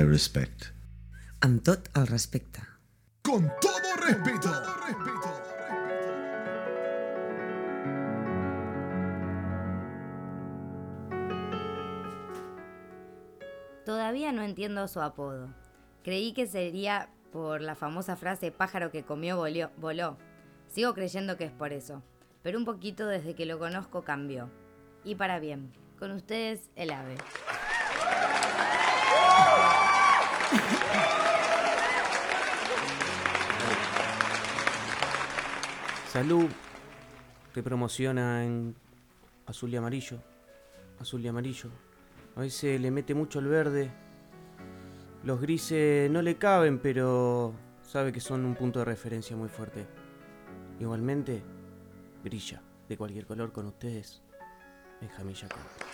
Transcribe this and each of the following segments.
their respect. Amb tot el respecte. Con todo respeto. Todavía no entiendo su apodo. Creí que sería por la famosa frase pájaro que comió voló. voló. Sigo creyendo que es por eso. Pero un poquito desde que lo conozco cambió. Y para bien. Con ustedes, el ave. Salud te promociona en azul y amarillo. Azul y amarillo. A veces le mete mucho el verde. Los grises no le caben, pero sabe que son un punto de referencia muy fuerte. Igualmente, brilla de cualquier color con ustedes. Benjamín Jacob.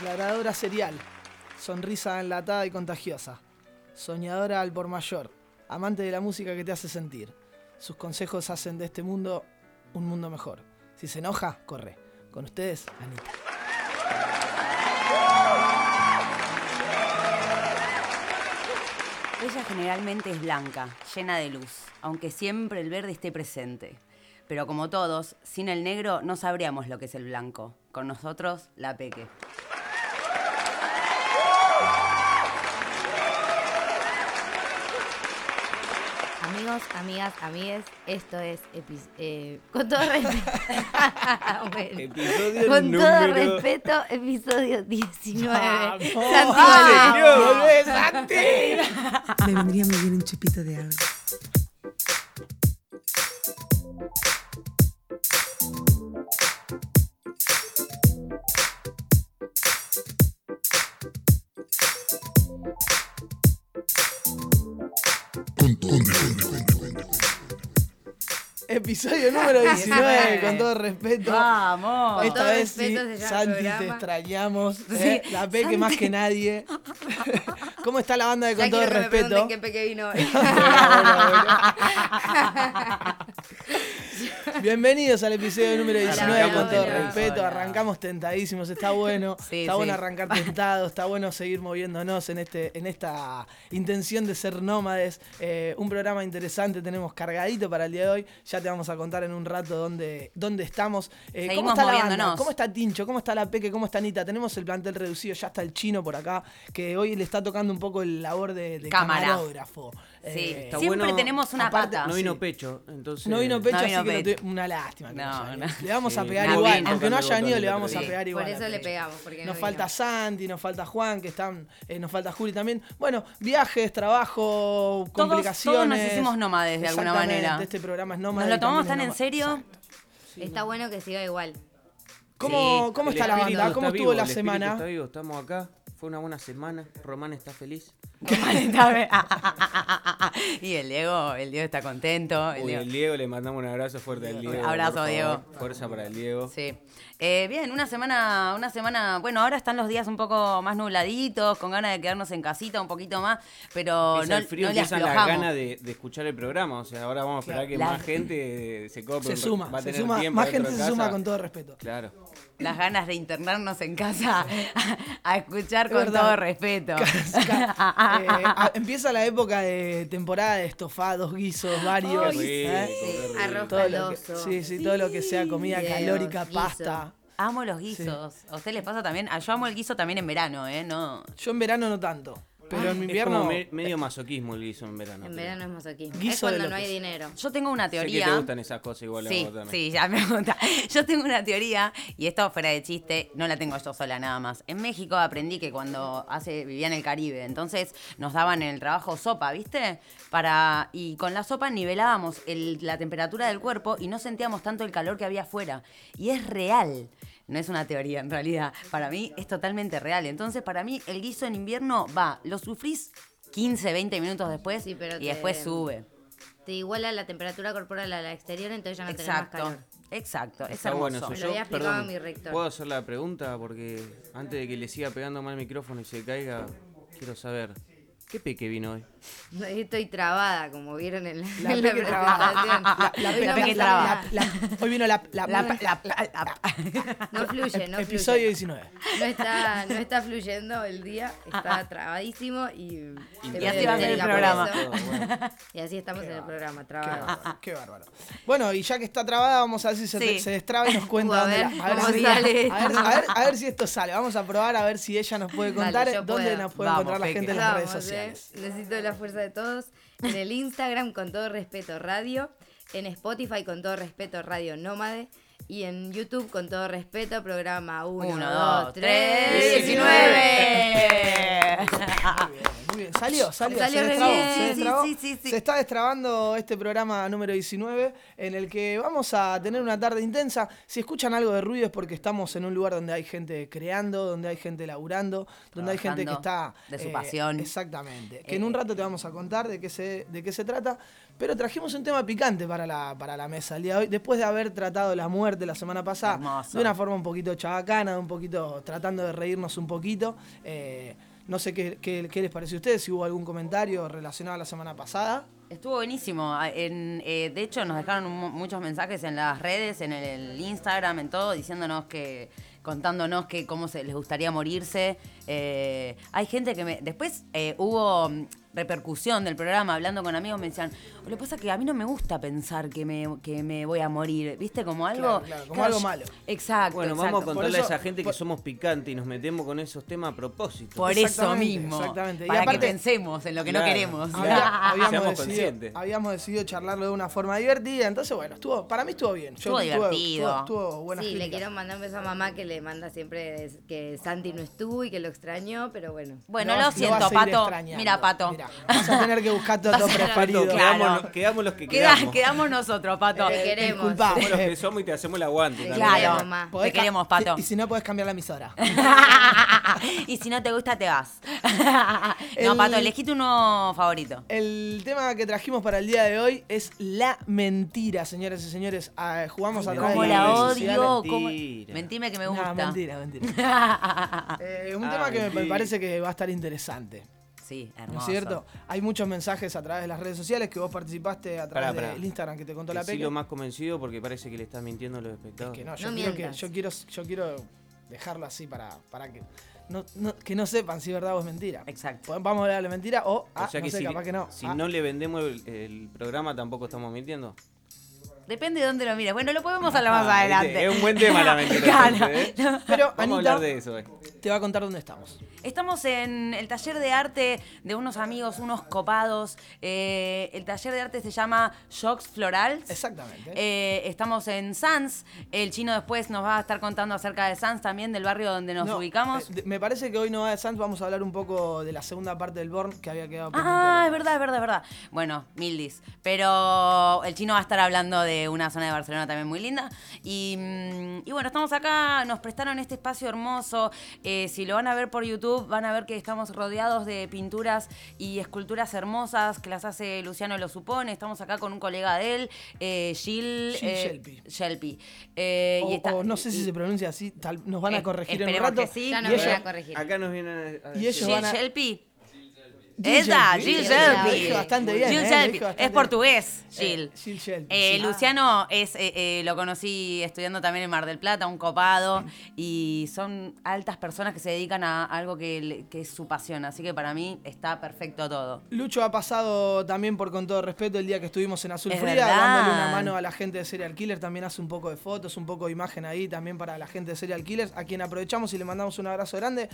Aclaradora serial. Sonrisa enlatada y contagiosa. Soñadora al por mayor. Amante de la música que te hace sentir. Sus consejos hacen de este mundo un mundo mejor. Si se enoja, corre. Con ustedes, Anita. Ella generalmente es blanca, llena de luz, aunque siempre el verde esté presente. Pero como todos, sin el negro no sabríamos lo que es el blanco. Con nosotros, la peque. Amigos, amigas, amigues, esto es eh, con todo respeto. Bueno, Episodio con todo número- respeto, episodio 19. ¡Vamos! Santi. ¡Volvé, Santi! Me vendría muy bien un chupito de algo. Episodio número 19, con todo respeto. ¡Vamos! Esta todo vez sí, Santi, te extrañamos. Sí, eh, la Peque más que nadie. ¿Cómo está la banda de Ya Con todo quiero que me respeto? pregunten qué peque vino hoy. Bienvenidos al episodio número 19 Arrancamos con todo respeto. Arrancamos tentadísimos, está bueno. Sí, está bueno arrancar tentados, está bueno seguir moviéndonos en este, en esta intención de ser nómades. Eh, un programa interesante tenemos cargadito para el día de hoy. Ya te vamos a contar en un rato dónde, dónde estamos. Eh, ¿Cómo está la banda? ¿Cómo está Tincho? ¿Cómo está la Peque? ¿Cómo está Anita? Tenemos el plantel reducido, ya está el chino por acá, que hoy le está tocando un poco el labor de, de camarógrafo. Sí, Eh, siempre bueno. tenemos una Aparte- pata. No vino pecho, entonces. no vino pecho, No vino así que no una lástima. que No, no haya no. ido. Le vamos a pegar no igual, vino. aunque no haya Tocando ido, le vamos a pegar igual. Por eso le pegamos. Porque Nos no falta vino. Santi, nos falta Juan, que están, eh, nos falta Juli también. Bueno, viajes, trabajo, complicaciones. todos nos hicimos nómades de alguna manera. Este programa es nómada. Nos lo tomamos tan en serio. Está bueno que siga igual. ¿Cómo, Sí. cómo está la banda? ¿Cómo estuvo vivo, la semana? Está vivo, estamos acá fue una buena semana. Román está feliz. Román está fe- y el Diego, el Diego está contento. El Uy, Diego- el Diego le mandamos un abrazo fuerte al Diego. Abrazo, favor. Diego. Fuerza para el Diego. Sí. Eh, bien, una semana, una semana, bueno, ahora están los días un poco más nubladitos, con ganas de quedarnos en casita un poquito más, pero no, el frío, no le empiezan las ganas de, de escuchar el programa. O sea, ahora vamos a esperar que La- más gente se cope. Se suma, va a se tener suma, tiempo más gente se suma con todo respeto. Claro. Las ganas de internarnos en casa a, escuchar Es con verdad. todo respeto. Eh, a- empieza la época de temporada de estofados, guisos, varios. Qué ¿eh? rico. Arroz que- caloso. sí, sí, todo lo que sea comida calórica, guiso. pasta. Amo los guisos. ¿A usted les pasa también? Ah, Yo amo el guiso también en verano, ¿eh? No. Yo en verano no tanto, pero en Es invierno como me- medio masoquismo el guiso en verano. En creo. verano es masoquismo. Guiso es cuando no hay dinero. Yo tengo una Sé que teoría. te gustan esas cosas igual Sí, también. sí, ya me gusta. Yo tengo una teoría, y esto fuera de chiste, no la tengo yo sola nada más. En México aprendí que cuando hace, vivía en el Caribe, entonces nos daban en el trabajo sopa, ¿viste? Para, y con la sopa nivelábamos el- la temperatura del cuerpo y no sentíamos tanto el calor que había afuera. Y es real. No es una teoría, en realidad. Para mí es totalmente real. Entonces, para mí, el guiso en invierno va, lo sufrís 15, 20 minutos después Sí, pero y te- después sube. Te iguala la temperatura corporal a la exterior, entonces ya no tenés más Exacto. calor. Exacto, es Está hermoso. bueno eso. Me lo Yo, había explicado perdón, mi rector. ¿puedo hacer la pregunta? Porque antes de que le siga pegando mal el micrófono y se caiga, quiero saber, ¿qué peque vino hoy? Estoy trabada, como vieron en la, La en la peque trabada. presentación. La- peque trabada. nada. la- la- hoy vino la, la- La- la- la- la- No fluye, no episodio fluye. 19. No está, no está fluyendo el día, está trabadísimo y... te Y así va a ser el programa. bueno. Y así estamos en el programa, trabados. bárbaro, qué bárbaro. Bueno, y ya que está trabada, vamos a ver si se, Sí. se destraba y nos cuenta Uh, a dónde ver, la- a ver si- sale a ver, a ver- a ver si esto sale. Vamos a probar a ver si ella nos puede contar dónde puedo. nos puede Vamos, encontrar la gente en las redes eh. Necesito la fuerza de todos. En el Instagram, con todo respeto, radio. En Spotify, con todo respeto, Radio Nómade. Y en YouTube, con todo respeto, programa 1, 1, 2, 2, 3, 3, 19. Muy bien, muy bien. Salió, salió, Salió se destrabó, bien. se destrabó. sí, sí, sí. Se está destrabando este programa número 19 en el que vamos a tener una tarde intensa. Si escuchan algo de ruido es porque estamos en un lugar donde hay gente creando, donde hay gente laburando, donde hay gente que está... Trabajando de su pasión. Exactamente. Que en Eh, un rato te vamos a contar de qué se, de qué se trata. Pero trajimos un tema picante para la, para la mesa el día de hoy. Después de haber tratado la muerte la semana pasada Hermoso. de una forma un poquito chabacana, un poquito tratando de reírnos un poquito. Eh, no sé qué, qué- qué les pareció a ustedes, si hubo algún comentario relacionado a la semana pasada. Estuvo buenísimo. Ah, En, eh, de hecho, nos dejaron mu- muchos mensajes en las redes, en el, el Instagram, en todo, diciéndonos que, contándonos que cómo se les gustaría morirse. Eh, hay gente que me. Después eh, hubo repercusión del programa, hablando con amigos, me decían, lo que pasa es que a mí no me gusta pensar que me, que me voy a morir. ¿Viste? Como algo. Claro, claro, como algo yo- malo. Exacto. Bueno, vamos a contarle eso- a esa gente por- que somos picantes y nos metemos con esos temas a propósito. Por eso mismo. exactamente. Y Para aparte- que pensemos en lo que no queremos. Había- habíamos, decidido, conscientes. habíamos decidido charlarlo de una forma divertida, entonces bueno, estuvo, para mí estuvo bien. Estuvo divertido. Estuvo, estuvo buenas Sí, le quiero mandar un beso a mamá que le manda siempre que Santi no estuvo y que lo extrañó, pero bueno. Bueno, Lo siento, Pato. Mira, Pato. Vas a tener que buscar tu a- preferido. Claro. Quedamos, los- quedamos los que Queda- quedamos. quedamos nosotros, Pato. Te queremos. disculpa. Somos los que somos y te hacemos el aguante. Claro, mamá. Te queremos, Pato. Y si no, puedes cambiar la emisora. y si no te gusta, te vas. El- no, Pato, elegiste uno favorito. El tema que trajimos para el día de hoy es la mentira, señoras y señores. Ah, jugamos a través ¿Cómo de la odio? sociales. ¿Cómo- Mentira. Mentime que me No, gusta. mentira, mentira. Eh, un Ah, tema que me parece que va a estar interesante. Sí, ¿No hermoso. es cierto? Hay muchos mensajes a través de las redes sociales que vos participaste a través Pará, pará. del Instagram que te contó la Peque. Decilo más convencido porque parece que le estás mintiendo a los espectadores. Que no, yo, No quiero que, yo, quiero, yo quiero dejarlo así para, para que no, no- que no sepan si es verdad o es mentira. Exacto. Podemos- Vamos a hablar de mentira o, ah, o sea no que sé, si, capaz que no. si Ah, no le vendemos el, el programa tampoco estamos mintiendo. Depende de dónde lo mires. Bueno, lo podemos hablar más Ah, adelante. Es un buen tema la mentira. Claro. entonces, ¿eh? Pero Vamos a Anita hablar de eso. eh. te va a contar dónde estamos. Estamos en el taller de arte de unos amigos, unos copados. Eh, el taller de arte se llama Shocks Florals. Exactamente. Eh, estamos en Sans. El chino después nos va a estar contando acerca de Sans también, del barrio donde nos No, ubicamos. eh, me parece que hoy no va de Sans, vamos a hablar un poco de la segunda parte del Born que había quedado Ah, es verdad, es verdad, es verdad. Bueno, Mildis. Pero el chino va a estar hablando de una zona de Barcelona también muy linda. Y, mm, y bueno, estamos acá, nos prestaron este espacio hermoso. Si lo van a ver por YouTube, YouTube van a ver que estamos rodeados de pinturas y esculturas hermosas que las hace Luciano Lo Supone. Estamos acá con un colega de él, eh, Gil, Gil eh, Shelby. Shelby. Eh, O, y está- o no sé si y- se pronuncia así, tal- nos van a Eh, corregir en un rato. que sí. Ya y nos ellos- a corregir. Acá nos vienen a, a Y ellos Gil van a- Shelby. Gil Esa, Shelby. Gil Gil Shelby. Bastante bien, Gil eh, bastante Es portugués, Eh, Gil. Gil Shelby, Eh, sí. Luciano es, eh, lo conocí estudiando también en Mar del Plata, un copado, y son altas personas que se dedican a algo que, es su pasión, así que para mí está perfecto todo. Lucho ha pasado también por con todo respeto el día que estuvimos en Azul Es Fría, verdad. dándole una mano a la gente de Serial Killers. También hace un poco de fotos, un poco de imagen ahí también para la gente de Serial Killers, a quien aprovechamos y le mandamos un abrazo grande.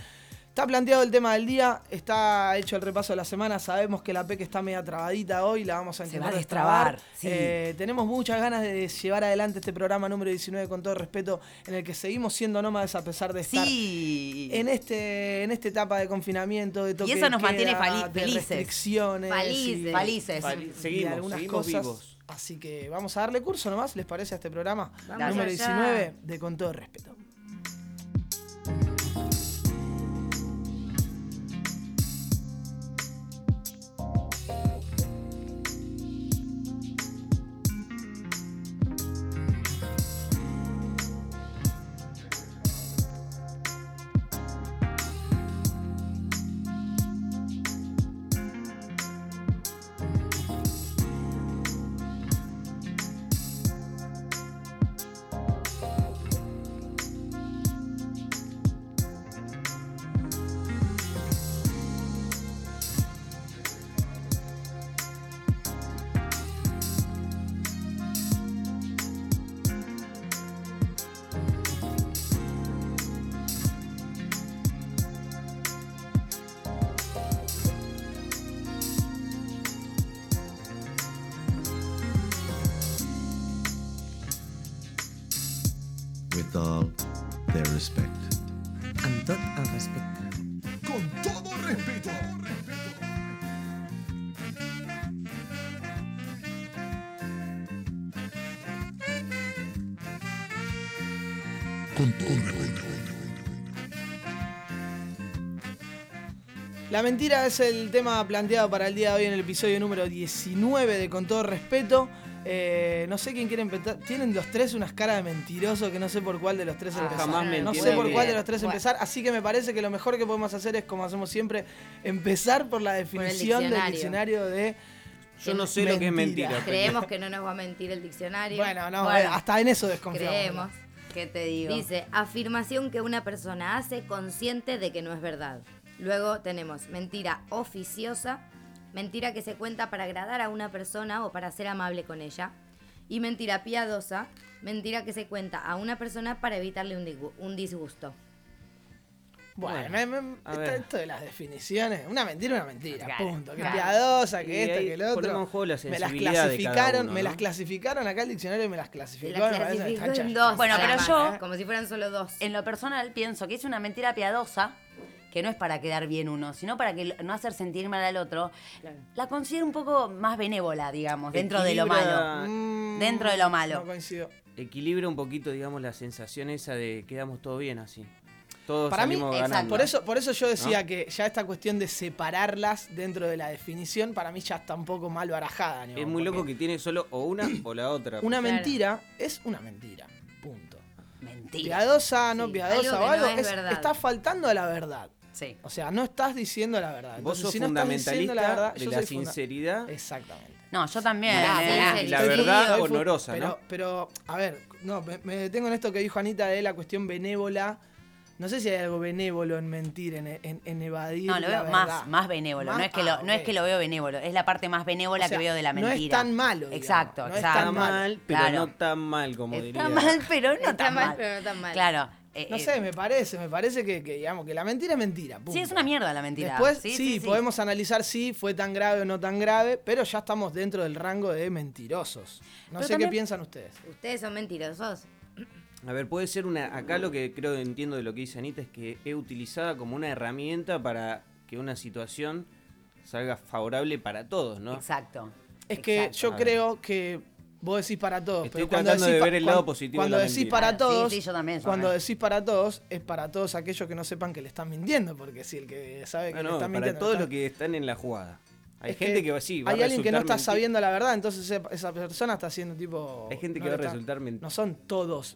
Está planteado el tema del día, está hecho el repaso de la semana. Sabemos que la PEC está media trabadita hoy, la vamos a Se intentar va a destrabar, sí. Eh, tenemos muchas ganas de llevar adelante este programa número 19 con todo respeto, en el que seguimos siendo nómadas a pesar de estar Sí. en este en esta etapa de confinamiento, de toque Y eso nos mantiene felices. restricciones, Felices. y- Felices. Fali- y seguimos, algunas seguimos cosas. vivos. Así que vamos a darle curso nomás, ¿les parece a este programa? Vamos Número allá. 19 de Con todo respeto. La mentira es el tema planteado para el día de hoy en el episodio número 19 de Con todo respeto. Eh, no sé quién quiere empezar. Tienen los tres unas caras de mentiroso que no sé por cuál de los tres Ah, empezar. jamás no sé por cuál de los tres Bueno. empezar. Así que me parece que lo mejor que podemos hacer es, como hacemos siempre, empezar por la definición del diccionario. diccionario de. Yo no sé lo que es Mentira. Creemos que no nos va a mentir el diccionario. Bueno, no, Bueno. hasta en eso desconfiamos. creemos. ¿Qué te digo? Dice, afirmación que una persona hace consciente de que no es verdad. Luego tenemos mentira oficiosa, mentira que se cuenta para agradar a una persona o para ser amable con ella. Y mentira piadosa, mentira que se cuenta a una persona para evitarle un, disgu- un disgusto. Bueno, Bueno, me- me- a esta- ver. esto de las definiciones. Una mentira, una mentira. Claro, punto. Que claro. piadosa, que esto, que el otro. juego la me las clasificaron, uno, me ¿no? las clasificaron acá el diccionario y me las clasificó en dos. Bueno, pero yo- ¿eh? Como si fueran solo dos. En lo personal pienso que es una mentira piadosa, que no es para quedar bien uno, sino para que no hacer sentir mal al otro. Claro. La considero un poco más benévola, digamos, dentro de lo malo. Mm, Dentro de lo malo. No coincido. Equilibra un poquito, digamos, la sensación esa de quedamos todo bien así. Todos Para mí, salimos exacto. ganando. Por eso, por eso yo decía que ya esta cuestión de separarlas dentro de la definición, para mí ya está un poco mal barajada. ¿no? es muy loco Porque que tiene solo o una o la otra. Una Claro. mentira es una mentira. Punto. Mentira. Piadosa, no Sí, piadosa algo o no algo. es es- verdad. está faltando a la verdad. Sí. O sea, no estás diciendo la verdad. Vos Entonces, sos si no fundamentalista la verdad, de yo la funda- sinceridad Exactamente. No, yo también. Eh, la verdad honorosa, pero, ¿no? Pero, a ver, no, me, me detengo en esto que dijo Anita de la cuestión benévola. No sé si hay algo benévolo en mentir, en, en- en evadir. No, lo veo más, más benévolo. Más- no, es que lo, ah, no es que lo veo benévolo, es la parte más benévola O sea, que veo de la no mentira. es tan malo, digamos, Exacto, no es exacto. Está mal, pero Claro. no tan mal como diría. Está mal, pero no Está tan mal, mal. pero no tan mal. Claro. Eh, No eh, sé, me parece, me parece que, que, digamos, que la mentira es mentira. Sí, es una mierda la mentira. Después, Sí, sí, sí, sí. podemos analizar si fue tan grave o no tan grave, pero ya estamos dentro del rango de mentirosos. No Pero sé qué piensan ustedes. Ustedes son mentirosos. A ver, puede ser una. Acá lo que creo que entiendo de lo que dice Anita es que es utilizada como una herramienta para que una situación salga favorable para todos, ¿no? Exacto. Es que Exacto. yo creo que Vos decís para todos. Estoy pero cuando tratando decís de ver el lado positivo de Cuando la decís mentira. para sí, todos. sí, yo también, yo Cuando también. decís para todos, es para todos aquellos que no sepan que le están mintiendo. Porque si el que sabe que Ah, le no, están para mintiendo. todos está- los que están en la jugada. Hay es gente que, va así, va Hay a alguien que no está sabiendo la verdad, entonces esa- persona está haciendo tipo. Hay gente no que va a le resultar men- No son todos.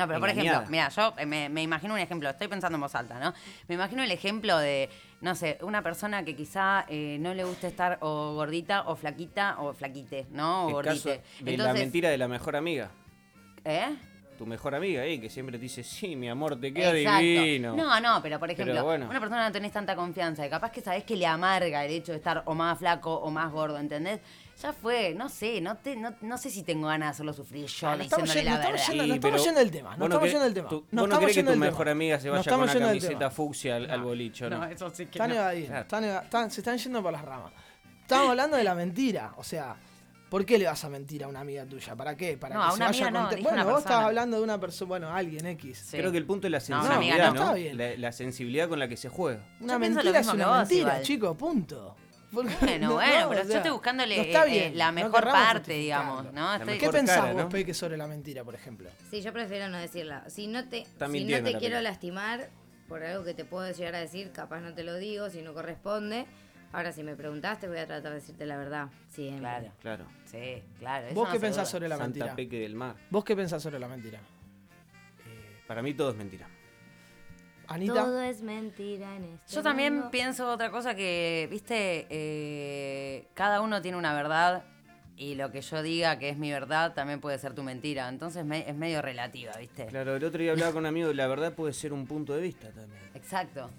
No, pero por Engañada. ejemplo, mira, yo eh, me, me imagino un ejemplo, estoy pensando en voz alta, ¿no? Me imagino el ejemplo de, no sé, una persona que quizá eh, no le guste estar o gordita o flaquita o flaquite, ¿no? O El caso gordite. de la mentira de la mejor amiga. ¿Eh? Tu mejor amiga ahí, que siempre te dice, sí, mi amor, te queda Exacto. divino. No, no, pero por ejemplo, Pero bueno. una persona no tenés tanta confianza y capaz que sabés que le amarga el hecho de estar o más flaco o más gordo, ¿entendés? Ya fue, no sé, no, te, no, no sé si tengo ganas de hacerlo sufrir yo Ah, no estamos diciéndole yendo- la no estamos verdad. yendo- Sí, no estamos yendo del tema, no estamos yendo del tema. No vos no querés que tu mejor tema. amiga se No vaya con una camiseta fucsia al, al bolicho, ¿no? eso sí que Están evadiendo, están- se están yendo por las ramas. Estamos hablando de la mentira. O sea, ¿por qué le vas a mentir a una amiga tuya? ¿para qué? Para No, que a se una vaya amiga no, dije Bueno, una vos persona. estabas hablando de una persona, bueno, alguien X. Sí. Creo que el punto es la No, una amiga sensibilidad, no. ¿no? Está bien. La, la sensibilidad con la que se juega. Una Yo pienso lo mentira es una vos, mentira, igual. chico, punto. Porque- Bueno, no, bueno, no, pero o yo estoy buscándole no está eh, la mejor parte, digamos. ¿no? Estoy- ¿Qué pensás cara, vos, ¿no? Peque, sobre la mentira, por ejemplo? Sí, yo prefiero no decirla. Si no te, si no te la quiero lastimar por algo que te puedo llegar a decir, capaz no te lo digo, si no corresponde. Ahora, si me preguntaste, voy a tratar de decirte la verdad. Siempre. Claro, Claro. sí, claro. eso ¿Vos no qué pensás duda. sobre la Santa mentira? Peque del Mar. ¿Vos qué pensás sobre la mentira? Eh, para mí todo es mentira. Anita, Todo es mentira en este Yo también mundo. pienso otra cosa que, viste, eh, cada uno tiene una verdad y lo que yo diga que es mi verdad también puede ser tu mentira. Entonces me- es medio relativa, viste. Claro, el otro día hablaba con un amigo, la verdad puede ser un punto de vista también. Exacto.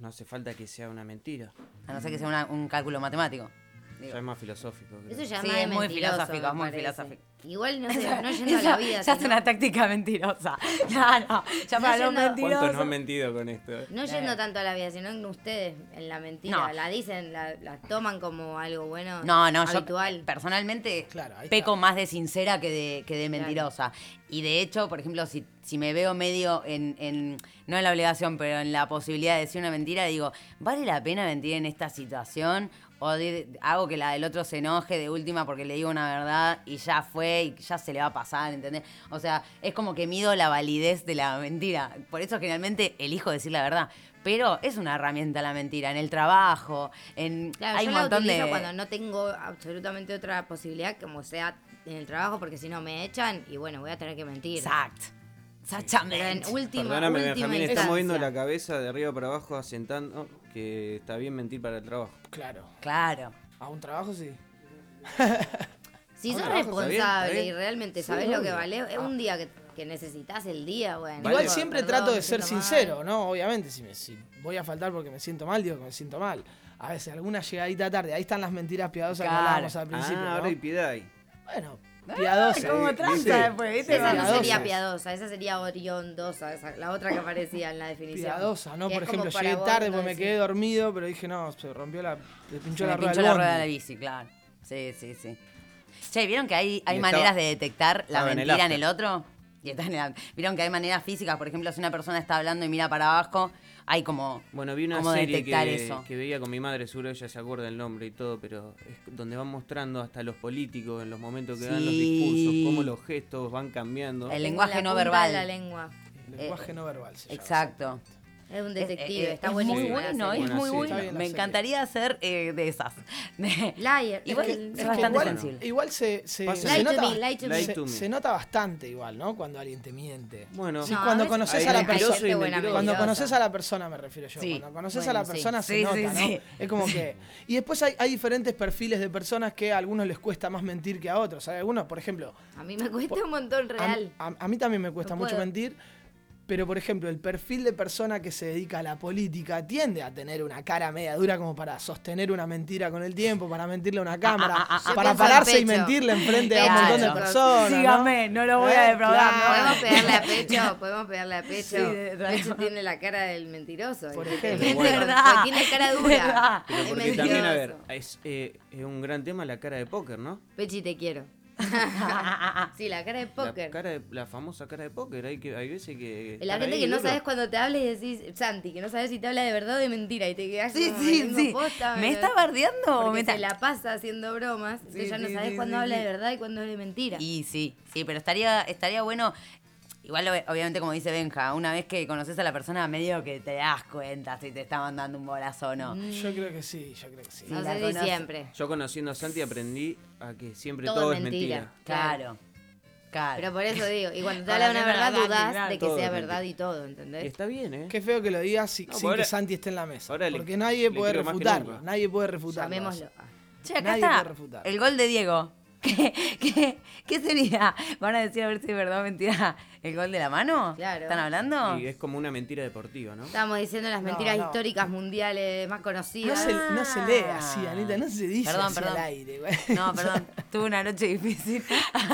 No hace falta que sea una mentira. A no ser que sea una- un cálculo matemático. Digo. Ya es más filosófico. creo. Eso ya Sí, es muy filosófico, es muy parece. filosófico. Igual no, sé, no yendo a la vida. ya es una táctica mentirosa. Ya no, ya No para los yendo- ¿Cuántos mentirosos. no han mentido con esto? No yendo tanto a la vida, sino en ustedes, en la mentira. No. La dicen, la, la toman como algo bueno. No, no, yo habitual. personalmente Claro, peco más de sincera que de, que de Claro. mentirosa. Y de hecho, por ejemplo, si, si me veo medio en, en, no en la obligación, pero en la posibilidad de decir una mentira, digo, ¿vale la pena mentir en esta situación? O de- hago que la del otro se enoje de última porque le digo una verdad y ya fue y ya se le va a pasar, ¿entendés? O sea, es como que mido la validez de la mentira. Por eso generalmente elijo decir la verdad. Pero es una herramienta la mentira, en el trabajo, en... Claro, hay yo un la montón utilizo de... cuando no tengo absolutamente otra posibilidad, como sea en el trabajo, porque si no me echan y bueno, voy a tener que mentir. Exacto. Pero en Exactamente. última, Perdóname, última Benjamín, está moviendo la cabeza de arriba para abajo, asentando que está bien mentir para el trabajo. claro. Claro. A un trabajo sí. Si sos Trabajo, está bien, responsable está bien. y realmente Sí, sabes lo que vale, es un día que, que necesitas el día, bueno. Igual Vale. siempre perdón, trato de ser mal. sincero, ¿no? Obviamente, si, me, si voy a faltar porque me siento mal, digo que me siento mal. A veces, alguna llegadita tarde. Ahí están las mentiras piadosas Claro. que hablábamos al principio. ah, ¿no? ahora hay piedad ahí. Bueno, piadosa. ¿Cómo Sí, tranza ¿viste? después, viste? Esa no sería piadosa, esa sería oriondosa, esa, la otra que aparecía en la definición. Piadosa, ¿no? Que Por como ejemplo, llegué vos tarde porque me quedé dormido, pero dije, no, se rompió la. Le pinchó Se la me rueda pinchó la rueda de la bici, claro. Sí, sí, sí. Che, ¿vieron que hay, hay maneras estaba- de detectar la estaba en el mentira en el otro? Y está en el- ¿Vieron que hay maneras físicas? Por ejemplo, si una persona está hablando y mira para abajo, hay como... Bueno, vi una cómo serie detectar que, eso. que veía con mi madre, seguro ella se acuerda el nombre y todo, pero es donde van mostrando hasta los políticos en los momentos que dan los Sí. discursos, cómo los gestos van cambiando. El lenguaje la no verbal. La lengua. Lenguaje no verbal. se llama. Es un Es- detective, eh, está es buenísimo. muy bueno, es Buena muy bueno. Me encantaría ser de, de esas. Liar. Igual es bastante igual, sensible. igual se, se, Pasa- se nota, me, se- to me. se nota bastante igual, ¿no? Cuando alguien te miente. Bueno, Sí, No, cuando conoces a la persona. Cuando conoces a la persona me refiero yo. Sí. Cuando conoces Bueno, a la sí. persona se Sí, nota, sí, ¿no? sí. Es como que. Y después hay, hay diferentes perfiles de personas que a algunos les cuesta más mentir que a otros. Hay algunos, por ejemplo, A mí me cuesta un montón real. a- a mí también me cuesta No mucho mentir. Pero, por ejemplo, el perfil de persona que se dedica a la política tiende a tener una cara media dura como para sostener una mentira con el tiempo, para mentirle a una cámara, ah, ah, para pararse y mentirle enfrente a un montón de personas. ¿no? Sígame, no lo voy a Eh, defraudar. claro. Podemos pegarle a pecho, podemos pegarle a pecho. Sí, pecho tiene la cara del mentiroso. Por ejemplo. Es verdad. Tiene cara dura. pero Es también, a ver, es, eh, es un gran tema la cara de póker, ¿no? Pechi, te quiero. Sí, la cara de La, póker. cara de- la famosa cara de póker. Hay, que, hay veces que. La gente que no duro. sabes cuando te habla y decís, Santi, que no sabes si te habla de verdad o de mentira y te quedas Sí, sí, sí. posta, ¿Me está bardeando o me está- se la pasa haciendo bromas, entonces Sí, ya no sabes sí, cuándo habla de verdad y cuándo habla de mentira. Y sí, sí, pero estaría, estaría bueno. Igual, ob- obviamente, como dice Benja, una vez que conoces a la persona, medio que te das cuenta si te está mandando un bolazo o no. Yo creo que sí, yo creo que sí. no sé si conoce. siempre. Yo conociendo a Santi aprendí a que siempre Todo todo, es mentira. mentira. Claro, claro. Pero por eso digo, y cuando te habla una verdad, verdad, dudás claro, de que sea verdad y todo, ¿entendés? Está bien, ¿eh? Qué feo que lo digas si- No, sin ahora- que Santi esté en la mesa. ahora le- porque nadie le puede refutarlo. Nadie puede refutarlo. Llamémoslo. Che, acá Nadie puede está refutar. el gol de Diego. ¿Qué, qué, qué sería? ¿Van a decir a ver si es verdad o mentira el gol de la mano? Claro. ¿Están hablando? Y es como una mentira deportiva, ¿no? Estábamos diciendo las No, mentiras no. históricas mundiales más No conocidas. se, no se lee así, Anita, no se dice Perdón, así perdón. al aire. güey. No, perdón. Tuve una noche difícil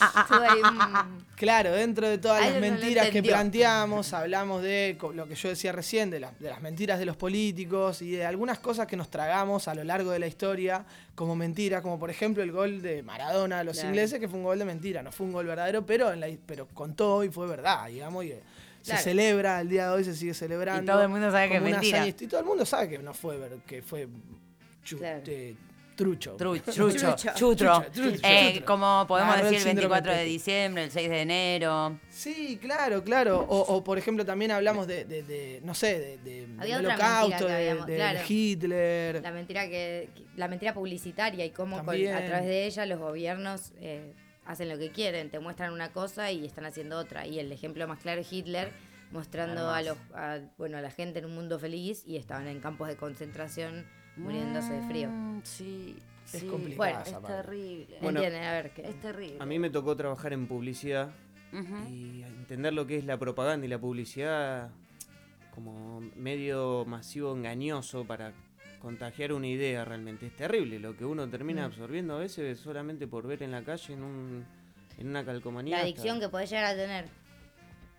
Ah, ah, ahí, mm, Claro, dentro de todas Ay, las no mentiras que planteamos, hablamos de lo que yo decía recién, de, las- de las mentiras de los políticos y de algunas cosas que nos tragamos a lo largo de la historia como mentiras, como por ejemplo el gol de Maradona a los Claro. ingleses, que fue un gol de mentira, no fue un gol verdadero, pero, en la, pero contó y fue verdad, digamos, y eh, se Claro. celebra, el día de hoy se sigue celebrando. Y todo el mundo sabe que es mentira. hazaña Y todo el mundo sabe que no fue, que fue chu- Claro. Trucho. Tru- Trucho, Trucho. chutro. Trucho, Eh, chutro. como podemos decir el síndrome 24 de diciembre, el 6 de enero. Sí, claro, claro. O, o, por ejemplo, también hablamos de, de- de, no sé, de, Había del holocausto, de, habíamos- de claro. Hitler. La mentira que, la mentira publicitaria y cómo con- a través de ella los gobiernos eh, hacen lo que quieren, te muestran una cosa y están haciendo otra. Y el ejemplo más claro es Hitler mostrando a los a, bueno a la gente en un mundo feliz y estaban en campos de concentración muriéndose de frío. Mm, Sí, Es sí. complicado Bueno, Es parte. terrible. Bueno, ¿Entienden? A ver, ¿qué? es terrible. A mí me tocó trabajar en publicidad y entender lo que es la propaganda y la publicidad como medio masivo engañoso para contagiar una idea realmente. Es terrible lo que uno termina Mm. absorbiendo a veces solamente por ver en la calle en, un, en una calcomanía. La hasta- adicción que podés llegar a tener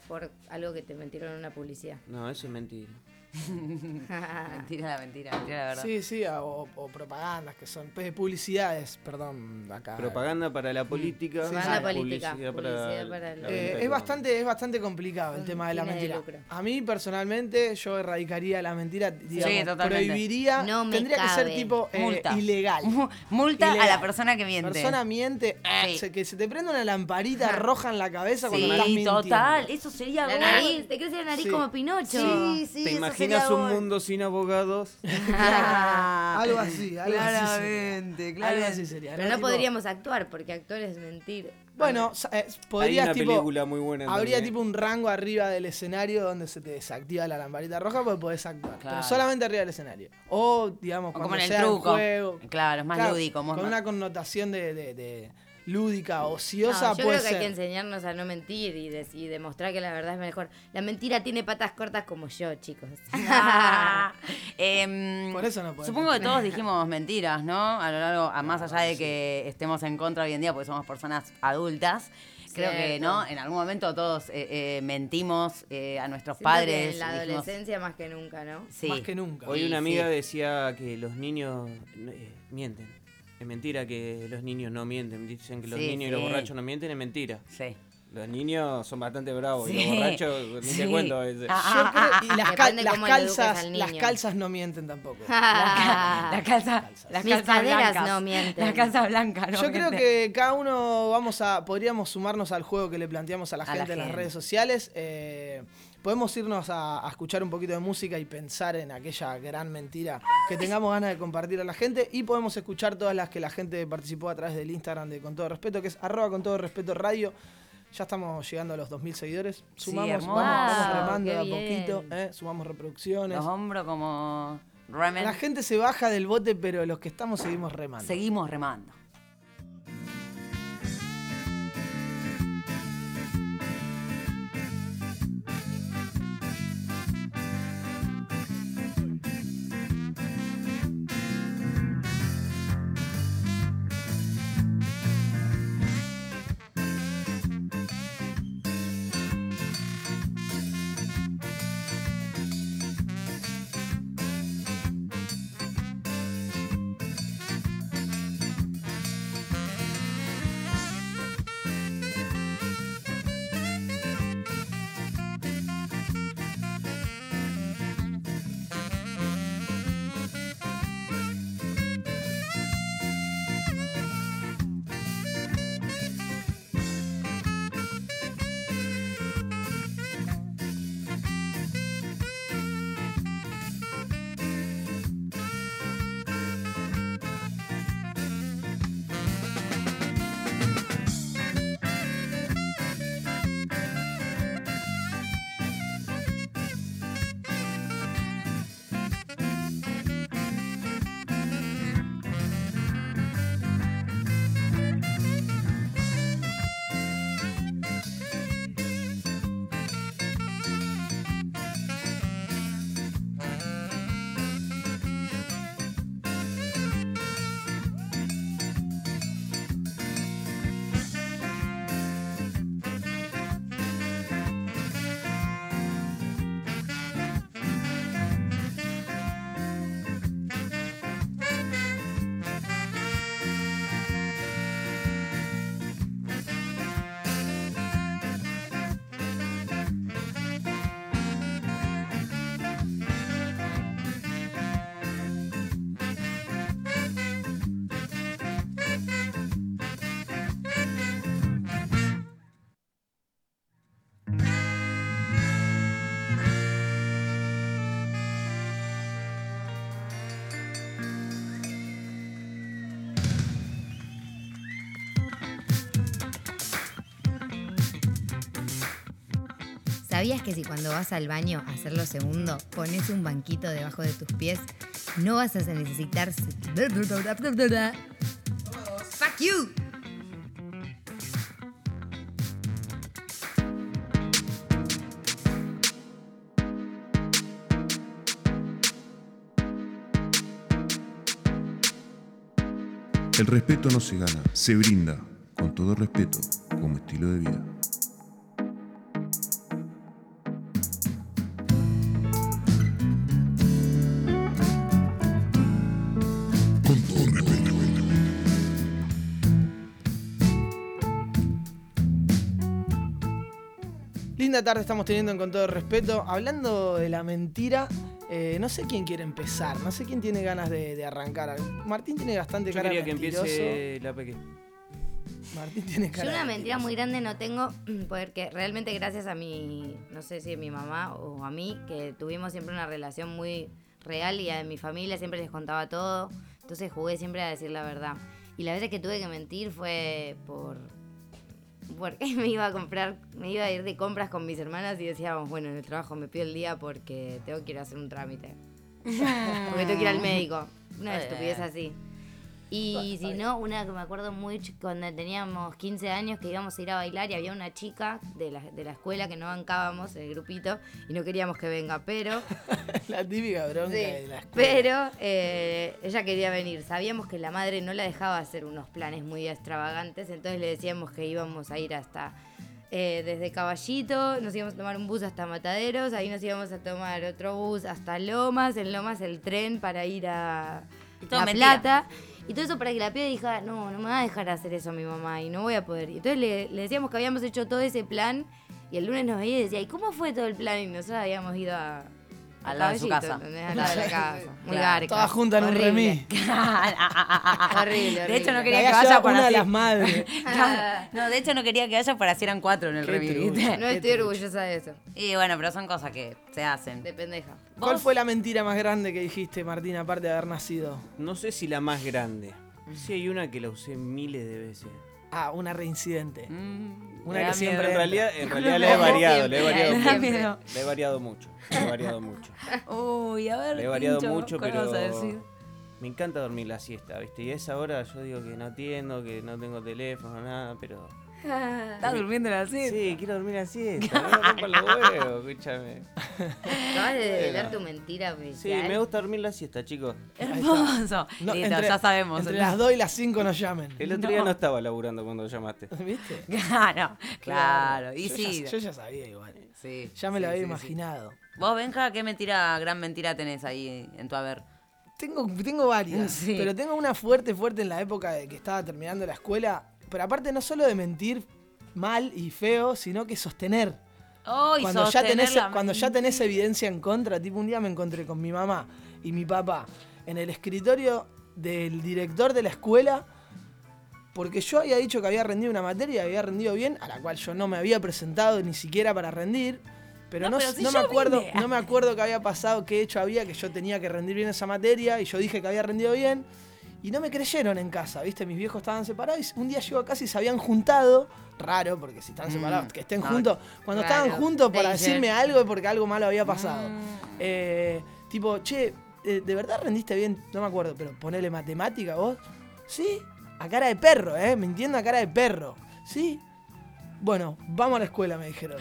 por algo que te metieron en una publicidad. No, eso es mentira. Mentira, la mentira, mentira, la verdad. Sí, sí, o, o propagandas que son, pues, publicidades, perdón, acá. Propaganda para la política. Y política, publicidad publicidad para la el- venta Eh, es bastante, es bastante complicado el tema de la de mentira. A mí personalmente yo erradicaría la mentira, digamos, totalmente. prohibiría, No me tendría que ser tipo eh, Multa. ilegal. Mu- Multa a la persona que miente. Persona miente, eh, Sí. que se te prenda una lamparita roja en la cabeza cuando Sí, estás mintiendo. total. Eso sería La nariz, te crece la nariz Sí. como Pinocho. Sí, sí, ¿Te eso imaginas un mundo sin abogados? Algo así, algo así. Claramente. Algo claramente. así sería. Pero no Tipo, podríamos actuar porque actuar es mentir. Bueno, eh, Hay podrías una tipo. película muy buena. Habría también. tipo un rango arriba del escenario donde se te desactiva la lamparita roja porque podés actuar. Claro. Pero solamente arriba del escenario. O, digamos, O cuando como en el sea truco. juego. Claro, es más lúdico, más- Con una connotación de, de- de lúdica, ociosa, No, yo puede creo que hay que enseñarnos a no mentir y, de- y demostrar que la verdad es mejor. La mentira tiene patas cortas como yo, chicos. Ah, em, Por eso no Supongo que todos dijimos mentiras, ¿no? A lo largo, a más allá de que estemos en contra hoy en día, porque somos personas adultas. Creo que. ¿no? En algún momento todos eh, eh, mentimos eh, a nuestros Siento padres. En la dijimos- adolescencia más que nunca, ¿no? Sí. Más que nunca. Hoy una amiga sí. decía que los niños eh, mienten. Es mentira que los niños no mienten. Dicen que los Sí, niños y los borrachos no mienten, es mentira. Sí. Los niños son bastante bravos y los borrachos ni Sí. te cuento a veces. Ah, Yo creo- y las, cal- las calzas, al las calzas no mienten tampoco. La calza, las Mis calzas caderas blancas. no mienten. Las calzas blancas, no Yo creo que cada uno vamos a podríamos sumarnos al juego que le planteamos a la A la gente en las redes sociales. Eh, podemos irnos a, a escuchar un poquito de música y pensar en aquella gran mentira que tengamos ganas de compartir a la gente. Y podemos escuchar todas las que la gente participó a través del Instagram de Con Todo Respeto, que es arroba con todo respeto radio. Ya estamos llegando a los 2.000 seguidores. Sumamos, vamos, vamos remando de a poquito. eh, sumamos reproducciones. Los hombros como remen. La gente se baja del bote, pero los que estamos seguimos remando. Seguimos remando. ¿Sabías que si cuando vas al baño a hacer lo segundo, pones un banquito debajo de tus pies, no vas a necesitar... ¡Fuck you! El respeto no se gana, se brinda, con todo respeto, como estilo de vida. Linda tarde estamos teniendo en con todo respeto. Hablando de la mentira, eh, no sé quién quiere empezar, no sé quién tiene ganas de, de arrancar. Martín tiene bastante Yo cara quería que mentiroso. empiece la peque. Martín tiene cara Yo una de mentira mentiroso. muy grande no tengo, porque realmente gracias a mi, no sé si a mi mamá o a mí, que tuvimos siempre una relación muy real y a mi familia siempre les contaba todo, entonces jugué siempre a decir la verdad. Y la vez que tuve que mentir fue por porque me iba a comprar, me iba a ir de compras con mis hermanas y decíamos, bueno, en el trabajo me pido el día porque tengo que ir a hacer un trámite. Porque tengo que ir al médico. Una Muy estupidez así. Y si no, una que me acuerdo muy cuando teníamos 15 años que íbamos a ir a bailar y había una chica de la, de la escuela que no bancábamos, el grupito, y no queríamos que venga, pero La típica bronca Sí, de la escuela. pero eh, ella quería venir. Sabíamos que la madre no la dejaba hacer unos planes muy extravagantes, entonces le decíamos que íbamos a ir hasta eh, desde Caballito, nos íbamos a tomar un bus hasta Mataderos, ahí nos íbamos a tomar otro bus hasta Lomas, en Lomas el tren para ir a La mentira. Plata. Y todo eso para que la piba dijera, no, no me va a dejar hacer eso mi mamá y no voy a poder. Y entonces le, le decíamos que habíamos hecho todo ese plan y el lunes nos veía y decía, ¿y cómo fue todo el plan? Y nosotros habíamos ido a... a Al lado de su casa. ¿entendés? Al lado de la casa. Muy Claro. garca. Todas juntas en un remis. Horrible, De hecho, no quería que vaya para una de las madres. Claro. No, de hecho no quería que vaya para así eran cuatro en el remis. No estoy orgullosa de eso. Y bueno, pero son cosas que se hacen. De pendeja. ¿Cuál ¿Vos? fue la mentira más grande que dijiste, Martín, aparte de haber nacido? No sé si la más grande. Sí hay una que la usé miles de veces. Ah, una reincidente. Mm, Una que da siempre- miedo. En realidad, en realidad la he variado, la he variado mucho. La he variado mucho. La he variado mucho. Uy, a ver, La he variado mucho, ¿cuál pero me encanta dormir la siesta, ¿viste? Y a esa hora yo digo que no atiendo, que no tengo teléfono, nada, pero... ¿Estás durmiendo así? Sí, quiero dormir la siesta, no los huevos, escúchame. Acabas de develar tu mentira Sí, oficial. me gusta dormir la siesta, chicos. Hermoso. No, Listo, entre- ya sabemos. Entre las 2 y las 5 nos llamen. El otro día no estaba laburando cuando llamaste. ¿Viste? Claro, claro. Y yo sí. Ya, yo ya sabía igual. sí, Ya me sí, lo había sí, sí. imaginado. Vos, Benja, ¿qué mentira, gran mentira tenés ahí en tu haber? Tengo, tengo varias, Sí. pero tengo una fuerte, fuerte en la época de que estaba terminando la escuela. Pero aparte no solo de mentir mal y feo, sino que sostener. Oh, cuando, ya tenés, cuando ya tenés evidencia en contra, tipo un día me encontré con mi mamá y mi papá en el escritorio del director de la escuela porque yo había dicho que había rendido una materia y había rendido bien, a la cual yo no me había presentado ni siquiera para rendir. Pero No, no, pero si no me acuerdo, vine. no me acuerdo qué había pasado, qué hecho había, que yo tenía que rendir bien esa materia y yo dije que había rendido bien. Y no me creyeron en casa, ¿viste? Mis viejos estaban separados y un día llego a casa y se habían juntado. Raro, porque si están separados, que estén no, juntos. Cuando estaban juntos para danger. decirme algo es porque algo malo había pasado. Eh, tipo, che, eh, ¿de verdad rendiste bien? No me acuerdo, pero ponele matemática vos. Sí, a cara de perro, ¿eh? Mintiendo a cara de perro. Sí. Bueno, vamos a la escuela, me dijeron.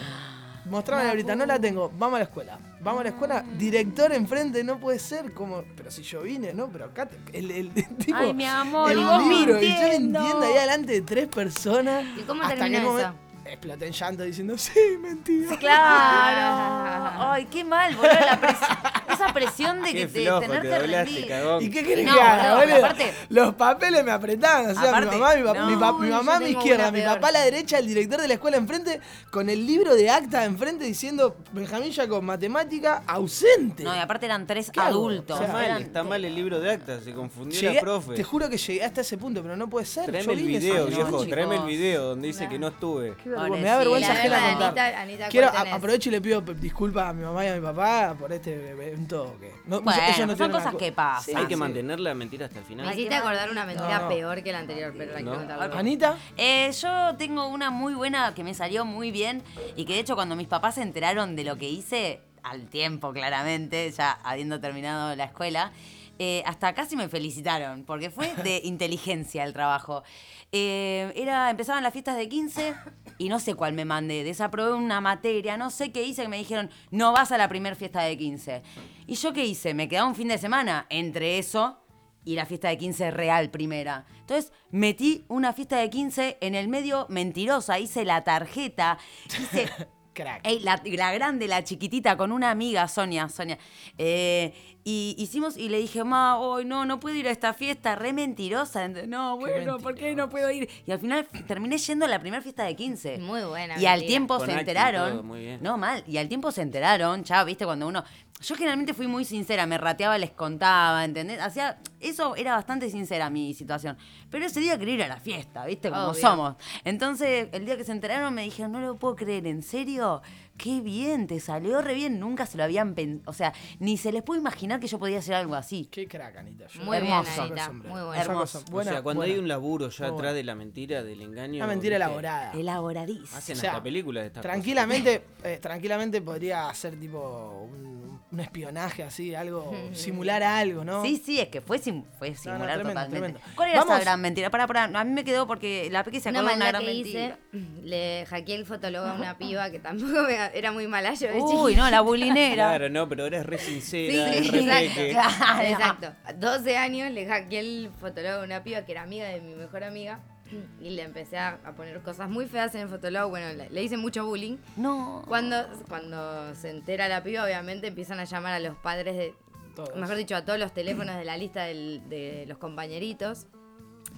Mostrame ahorita, no la tengo. Vamos a la escuela. Vamos a la escuela. Director enfrente, no puede ser. como Pero si yo vine, ¿no? Pero acá, te- el, el, tipo, Ay, mi amor, el libro. Y yo mintiendo ahí delante de tres personas. ¿Y cómo terminó eso? momento- Exploté en llanto diciendo, sí, mentira. Claro. Ay, qué mal, boludo. La pres- esa presión de que Qué te flojo, te tener que doblaste, rendir. cagón. ¿Y qué querés No, que haga, boludo? aparte- Los papeles me apretaban. O sea, Aparte, mi mamá, mi, pa- no. mi, pa- mi Uy, mamá a mi izquierda, mi papá a la derecha, el director de la escuela enfrente, con el libro de acta enfrente diciendo Benjamín con matemática ausente. No, y aparte eran tres adultos. O sea, Está mal, eran- está mal el libro de actas, se confundió Llegué- la profe. te juro que llegué hasta ese punto, pero no puede ser. Tráeme el video, viejo, tráeme el video donde dice que no estuve. Qué. Me da vergüenza ajena verdad, contar. Anita- Anita, Quiero aprovecho y le pido disculpas a mi mamá y a mi papá por este evento? No, Bueno, ellos no son cosas que pasan. Sí, Hay que sí. mantener la mentira hasta el Me final. hiciste acordar una mentira No. peor que la anterior, pero la ¿No? quiero contar. ¿Anita? Eh, yo tengo una muy buena que me salió muy bien y que de hecho cuando mis papás se enteraron de lo que hice, al tiempo claramente, ya habiendo terminado la escuela, eh, hasta casi me felicitaron, porque fue de inteligencia el trabajo. Eh, era, empezaban las fiestas de 15 y no sé cuál me mandé, desaprobé una materia, no sé qué hice, que me dijeron, no vas a la primera fiesta de 15. ¿Y yo qué hice? Me quedaba un fin de semana entre eso y la fiesta de 15 real primera. Entonces metí una fiesta de 15 en el medio mentirosa, hice la tarjeta, hice Crack. Ey, la, la grande, la chiquitita, con una amiga, Sonia, Sonia. Eh, y hicimos, y le dije, ma, hoy no, no puedo ir a esta fiesta, re mentirosa. Ent- No, bueno, ¿por qué no puedo ir? Y al final terminé yendo a la primera fiesta de 15. Muy buena. Y al tiempo Con se enteraron. todo, muy bien. No, mal. Y al tiempo se enteraron, ya, viste, cuando uno. Yo generalmente fui muy sincera, me rateaba, les contaba, ¿entendés? Hacía. Eso era bastante sincera mi situación. Pero ese día quería ir a la fiesta, ¿viste? Como Obvio. somos. Entonces, el día que se enteraron me dijeron, no lo puedo creer, ¿en serio? Qué bien, te salió re bien. Nunca se lo habían pensado. O sea, ni se les pudo imaginar que yo podía hacer algo así. Qué crack, Anita. Yo- Muy bien, Hermoso. Anita. Sombrero. Muy. Hermoso. Buena, o sea, cuando buena. hay un laburo ya atrás de la mentira, del engaño. Una mentira elaborada. Elaboradísimo. Hacen O sea, hasta películas de estas Tranquilamente, eh, tranquilamente podría ser tipo un, un espionaje así, algo, simular algo, ¿no? Sí, sí, es que fue, sim- fue simular tremendo, totalmente. tremendo. ¿Cuál era esa Vamos- gran mentira? Para, para, a mí me quedó porque la Peque se Una acordó de una maldad gran que mentira. hice, le hackeé el fotólogo a una piba que tampoco me- era muy mala yo de Uy, chiquita. no, la bulinera. Claro, no, pero eres re sincera, Sí, es re exacto. Claro. exacto. 12 años le hackeé el fotólogo a una piba que era amiga de mi mejor amiga y le empecé a, a poner cosas muy feas en el fotólogo. Bueno, le, le hice mucho bullying. No. Cuando, cuando se entera la piba, obviamente empiezan a llamar a los padres de, Todos. mejor dicho, a todos los teléfonos de la lista del- de los compañeritos.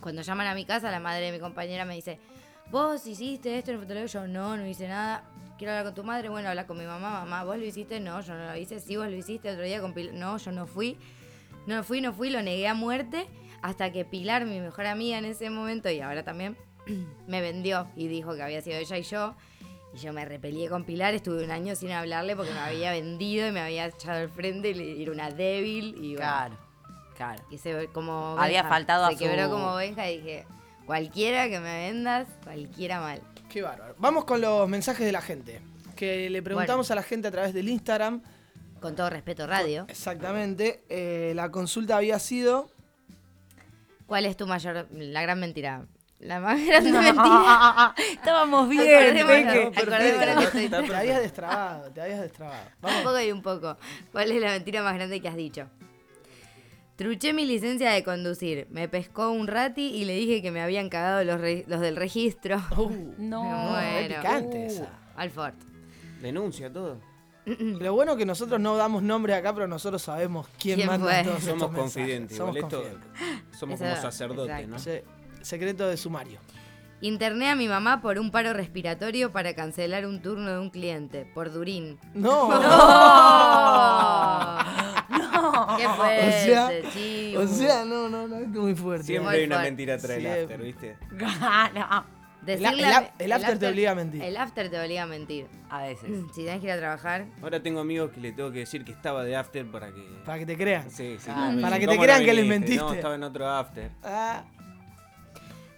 Cuando llaman a mi casa, la madre de mi compañera me dice, vos hiciste esto en el fotólogo, yo no, no hice nada. Quiero hablar con tu madre, bueno, habla con mi mamá, mamá, vos lo hiciste, no, yo no lo hice, sí, vos lo hiciste, otro día con Pilar, no, yo no fui, no fui, no fui, lo negué a muerte, hasta que Pilar, mi mejor amiga en ese momento, y ahora también, me vendió y dijo que había sido ella y yo. Y yo me repelié con Pilar, estuve un año sin hablarle porque me había vendido y me había echado al frente y era una débil. Y bueno, Claro, claro. y se como Había faltado a se quebró su- como Benja y dije, cualquiera que me vendas, cualquiera mal. Qué bárbaro. Vamos con los mensajes de la gente. Que le preguntamos a la gente a través del Instagram. Con todo respeto, radio. Exactamente. eh, la consulta había sido. ¿Cuál es tu mayor, la gran mentira? La más grande mentira. Estábamos bien, Acordémonos, Peque. acordémonos que estoy- Te habías destrabado, te habías destrabado. Un poco y un poco. ¿Cuál es la mentira más grande que has dicho? Truché mi licencia de conducir. Me pescó un rati y le dije que me habían cagado los, re- los del registro. Uh, No. Qué picante Uh, esa. Alfort. Denuncia todo. Lo bueno que nosotros no damos nombres acá, pero nosotros sabemos quién, ¿Quién manda fue? todos Somos estos confidentes. Somos igual esto- confidentes. somos Eso, como sacerdotes. ¿no? Sí, secreto de sumario. Interné a mi mamá por un paro respiratorio para cancelar un turno de un cliente, por Durín. No. ¡No! ¡Qué fuerte, O sea! O sea, no, no, no, es muy fuerte. Siempre Muy hay una fuerte. mentira del Siempre. after, ¿viste? Decirle El- after te obliga a mentir. El after te obliga a mentir. A veces. Si tenés que ir a trabajar, Ahora tengo amigos que le tengo que decir que estaba de after para que. Para que te crean. Sí, sí. Claro. me Para que te "¿Cómo crean no que les viniste?". mentiste. No, estaba en otro after. Ah,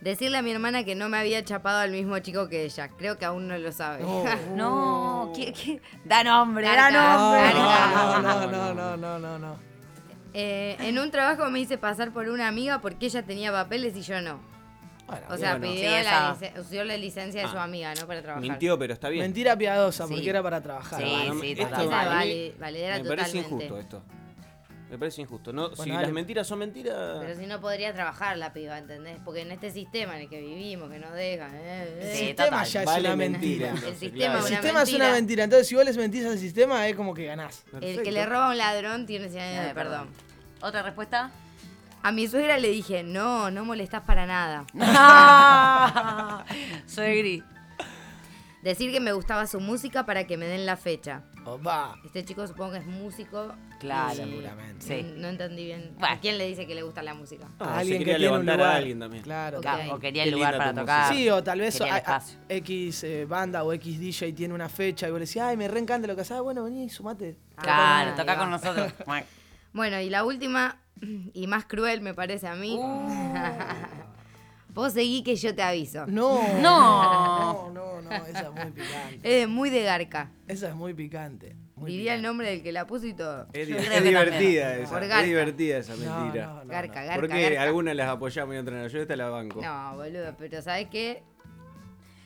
decirle a mi hermana que no me había chapado al mismo chico que ella. Creo que aún no lo sabe. No, ¿qué, qué? Da nombre, da no, nombre. no, no, no, no, no, no, no. Eh, en un trabajo me hice pasar por una amiga porque ella tenía papeles y yo no. Bueno, O sea, bueno. pidió, Sí, la esa. licen- usó la licencia de su Ah. amiga, ¿no? Para trabajar. Mintió, pero está bien. mentira piadosa, Sí. porque era para trabajar. Sí, Bueno, sí, esto validera me parece totalmente. injusto esto. Me parece injusto. No, si dale. las mentiras son mentiras. Pero si no podría trabajar la piba, ¿entendés? Porque en este sistema en el que vivimos, que nos dejan. eh, El eh, Sí, sistema total. ya es vale una mentira. mentira. entonces, El sistema claro. es una mentira. Entonces, si vos les mentís al sistema, es como que ganás. El que le roba a un ladrón tiene 100 años de Eh, perdón. ¿Otra respuesta? A mi suegra le dije, no, no molestás para nada. Soy gris. Decir que me gustaba su música para que me den la fecha. Opa. Este chico supongo que es músico. Claro. Seguramente. Sí. No entendí bien. Bueno. ¿A quién le dice que le gusta la música? No, A se alguien que quería tiene un lugar. a alguien también. Claro. Ok. Claro, o quería Qué el lugar linda para tu tocar. música. Sí, o tal vez Quería el a- a- espacio. X eh, banda o X DJ tiene una fecha y vos le decís, ay, me reencanta lo que haces. Ah, bueno, vení, sumate. Claro, Ah, toca ahí con nosotros. Bueno, y la última y más cruel me parece a mí. Vos seguí que yo te aviso. No. No. No, no, no, esa es muy picante. Es muy de garca. Esa es muy picante. muy Diría el nombre del que la puso y todo. Es, divertida también. esa. Por Es garca. divertida esa mentira. no, no, Garca, no. garca. Porque garca. algunas las apoyamos y otras no. Yo esta la banco. No, boludo, pero ¿sabes qué?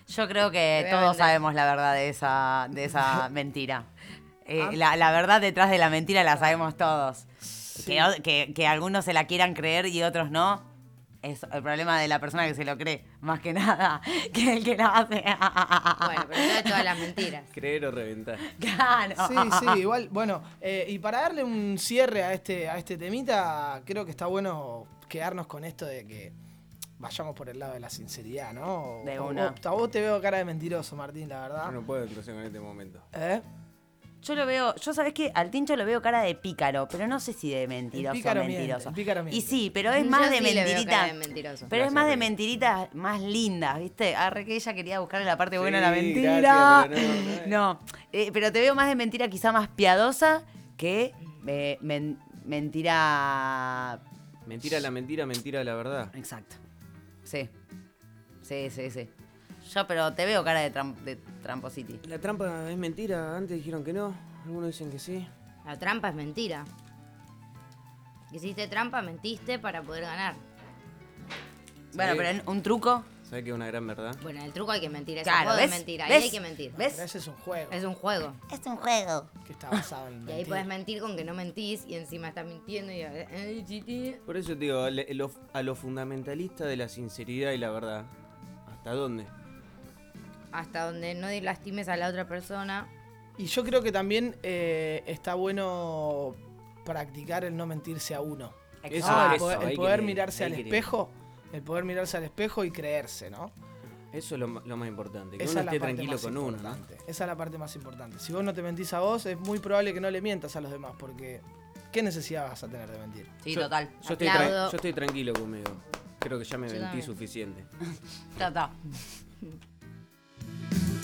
Yo creo que todos sabemos la verdad de esa, de esa mentira. Eh, Ah. la, la verdad detrás de la mentira la sabemos todos. Que, o- que, que algunos se la quieran creer y otros no. Es el problema de la persona que se lo cree, más que nada, que el que la hace. Bueno, pero no de todas las mentiras. Creer o reventar. Claro. Sí, sí, igual, bueno, eh, y para darle un cierre a este, a este temita, creo que está bueno quedarnos con esto de que vayamos por el lado de la sinceridad, ¿no? De una. o- a vos te veo cara de mentiroso, Martín, la verdad. Yo no puedo entrarse en este momento. ¿Eh? Yo lo veo, yo sabés que al tincho lo veo cara de pícaro, pero no sé si de mentiroso pícaro o mentiroso. el pícaro miente. Y sí, pero es Yo más de sí le veo mentirita. cara de mentiroso. Pero es más de mentiritas más lindas, ¿viste? Arre que ella quería buscarle la parte buena a la mentira. gracias, pero no, no. No, eh, pero te veo más de mentira quizá más piadosa que eh, men- mentira... Mentira la mentira, mentira la verdad. Exacto. Sí. Sí, sí, sí. Yo, pero te veo cara de, tram- de trampositi. La trampa es mentira. Antes dijeron que no. Algunos dicen que sí. La trampa es mentira. Hiciste trampa, mentiste para poder ganar. Bueno, pero un truco... ¿Sabes que es una gran verdad? Bueno, el truco hay que mentir, es Claro, un juego ¿ves? de mentira, ¿Ves? ahí hay que mentir. ¿Ves? Pero ese es un juego Es un juego. Es un juego. que está basado en Y ahí puedes mentir con que no mentís y encima estás mintiendo y... Ay. Por eso te digo, le- lo- a lo fundamentalista de la sinceridad y la verdad. ¿Hasta dónde? Hasta donde no lastimes a la otra persona. Y yo creo que también eh, está bueno practicar el no mentirse a uno. Eso, el eso, poder, el ahí poder quería ir, mirarse al ir. espejo, el poder mirarse al espejo y creerse, ¿no? Eso es lo, más importante. Que Esa uno esté tranquilo con uno, ¿no? Esa es la parte más importante. Si vos no te mentís a vos, es muy probable que no le mientas a los demás, porque ¿qué necesidad vas a tener de mentir? Sí, Yo- total. Yo estoy, yo estoy tranquilo conmigo. Creo que ya me Yo mentí también. suficiente. Total. Thank you.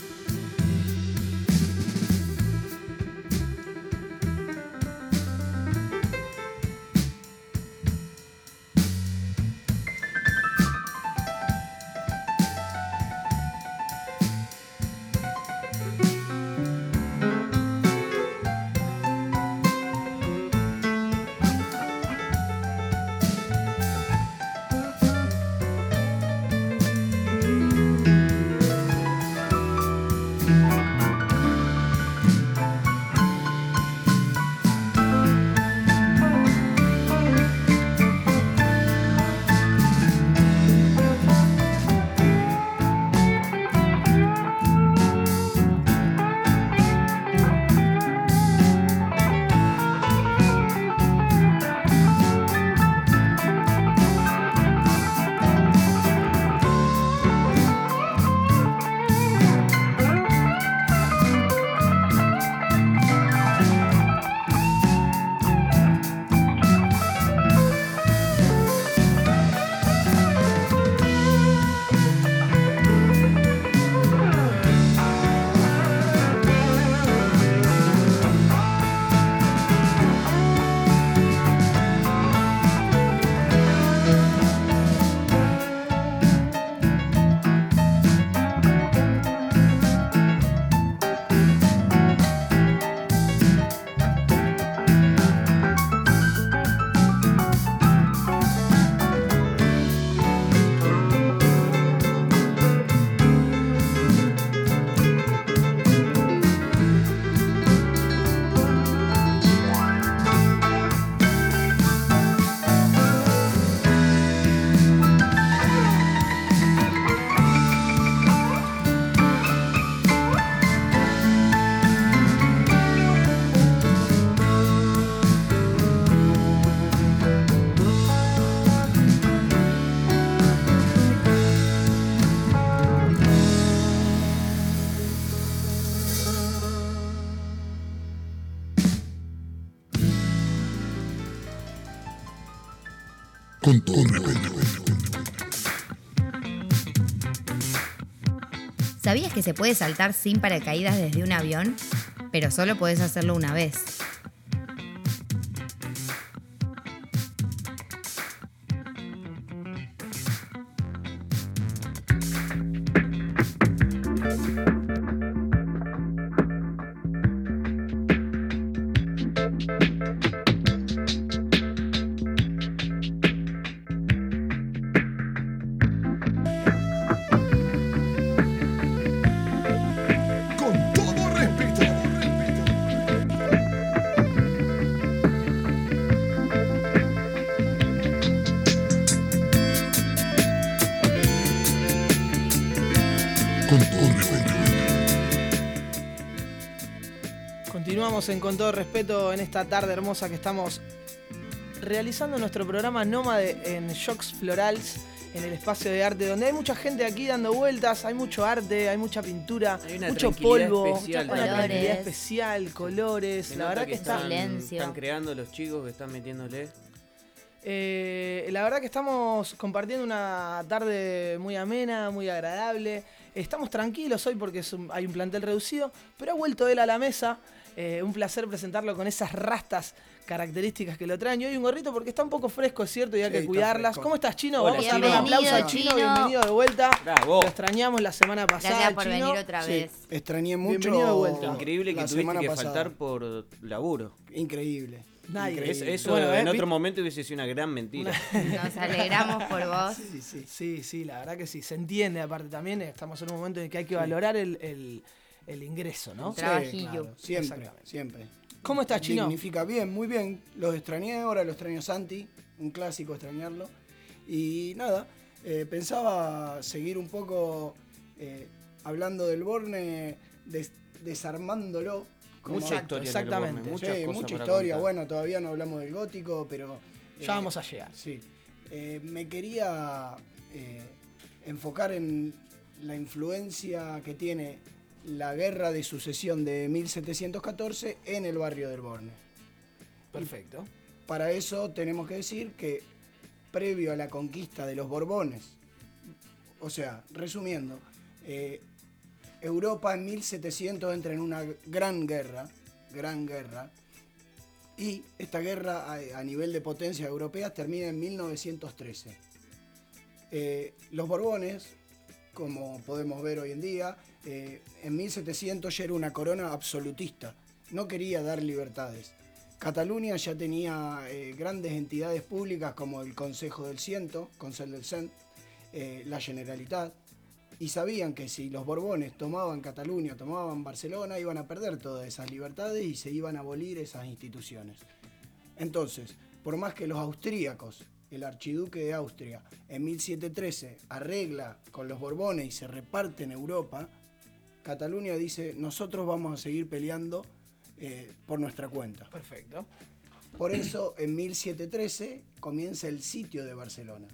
Que se puede saltar sin paracaídas desde un avión? Pero solo podés hacerlo una vez. En Con todo respeto en esta tarde hermosa que estamos realizando nuestro programa Nómade en Shocks Florals, en el espacio de arte, donde hay mucha gente aquí dando vueltas, hay mucho arte, hay mucha pintura, Hay una mucho polvo, especial una también. tranquilidad Colores. especial, colores. La verdad que está. están, Silencio. están creando los chicos que están metiéndole. Eh, la verdad que estamos compartiendo una tarde muy amena, muy agradable. Estamos tranquilos hoy porque es un- hay un plantel reducido, pero ha vuelto él a la mesa. Eh, un placer presentarlo con esas rastas características que lo traen. Y hoy un gorrito porque está un poco fresco, es cierto, y hay Sí, que cuidarlas. ¿Cómo estás, Chino? Hola, Vamos a darle un aplauso al Chino. Chino. Bienvenido de vuelta. Bravo. Lo extrañamos la semana pasada. Gracias por Chino. venir otra Sí, vez. extrañé mucho. Bienvenido de vuelta. Increíble que la tuviste que pasada. faltar por laburo. Increíble. Nadie. Es- eso Bueno, en eh, otro momento hubiese sido una gran mentira. Nos alegramos por vos. Sí, sí. Sí, sí, la verdad que sí. Se entiende, aparte también. Estamos en un momento en el que hay que valorar el, el- el ingreso, ¿no? El trabajillo. claro, siempre, siempre. ¿Cómo estás, Chino? Significa bien, muy bien. Los extrañé, ahora lo extraño Santi. Un clásico extrañarlo. Y nada, eh, pensaba seguir un poco eh, hablando del Borne, des- desarmándolo. Mucha historia exactamente. Borne, Sí, mucha historia. contar. Bueno, todavía no hablamos del gótico, pero. eh, Ya vamos a llegar. Sí. Me quería enfocar en la influencia que tiene la guerra de sucesión de 1714 en el barrio del Borne. Perfecto. Para eso tenemos que decir que previo a la conquista de los Borbones, o sea, resumiendo, eh, Europa en 1700 entra en una gran guerra, gran guerra, y esta guerra a, a nivel de potencias europeas termina en 1913. Eh, los Borbones, como podemos ver hoy en día, eh, en 1700 ya era una corona absolutista, no quería dar libertades. Cataluña ya tenía eh, grandes entidades públicas como el Consejo del Ciento, Consell del Cent, eh, la Generalitat, y sabían que si los Borbones tomaban Cataluña, tomaban Barcelona, iban a perder todas esas libertades y se iban a abolir esas instituciones. Entonces, por más que los austríacos, el archiduque de Austria, en 1713 arregla con los Borbones y se reparte en Europa, Cataluña dice, nosotros vamos a seguir peleando eh, por nuestra cuenta. Perfecto. Por eso, en 1713 comienza el sitio de Barcelona.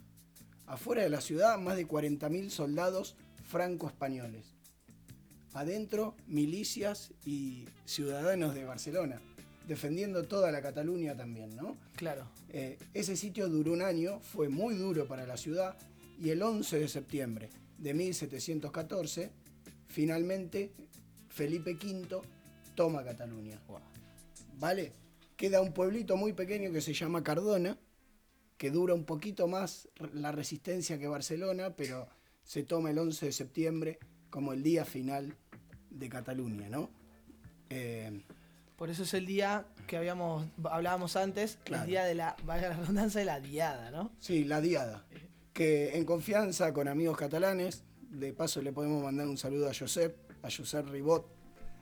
Afuera de la ciudad, más de 40.000 soldados franco-españoles. Adentro, milicias y ciudadanos de Barcelona, defendiendo toda la Cataluña también, ¿no? Claro. Eh, ese sitio duró un año, fue muy duro para la ciudad y el 11 de septiembre de 1714, finalmente Felipe V toma Cataluña. ¿Vale? Queda un pueblito muy pequeño que se llama Cardona, que dura un poquito más la resistencia que Barcelona, pero se toma el 11 de septiembre como el día final de Cataluña, ¿no? Eh, Por eso es el día que habíamos hablábamos antes, Claro. el día de la, valga la redundancia, de la diada, ¿no? Sí, la Diada. Que en confianza con amigos catalanes, de paso le podemos mandar un saludo a Josep, a Josep Ribot,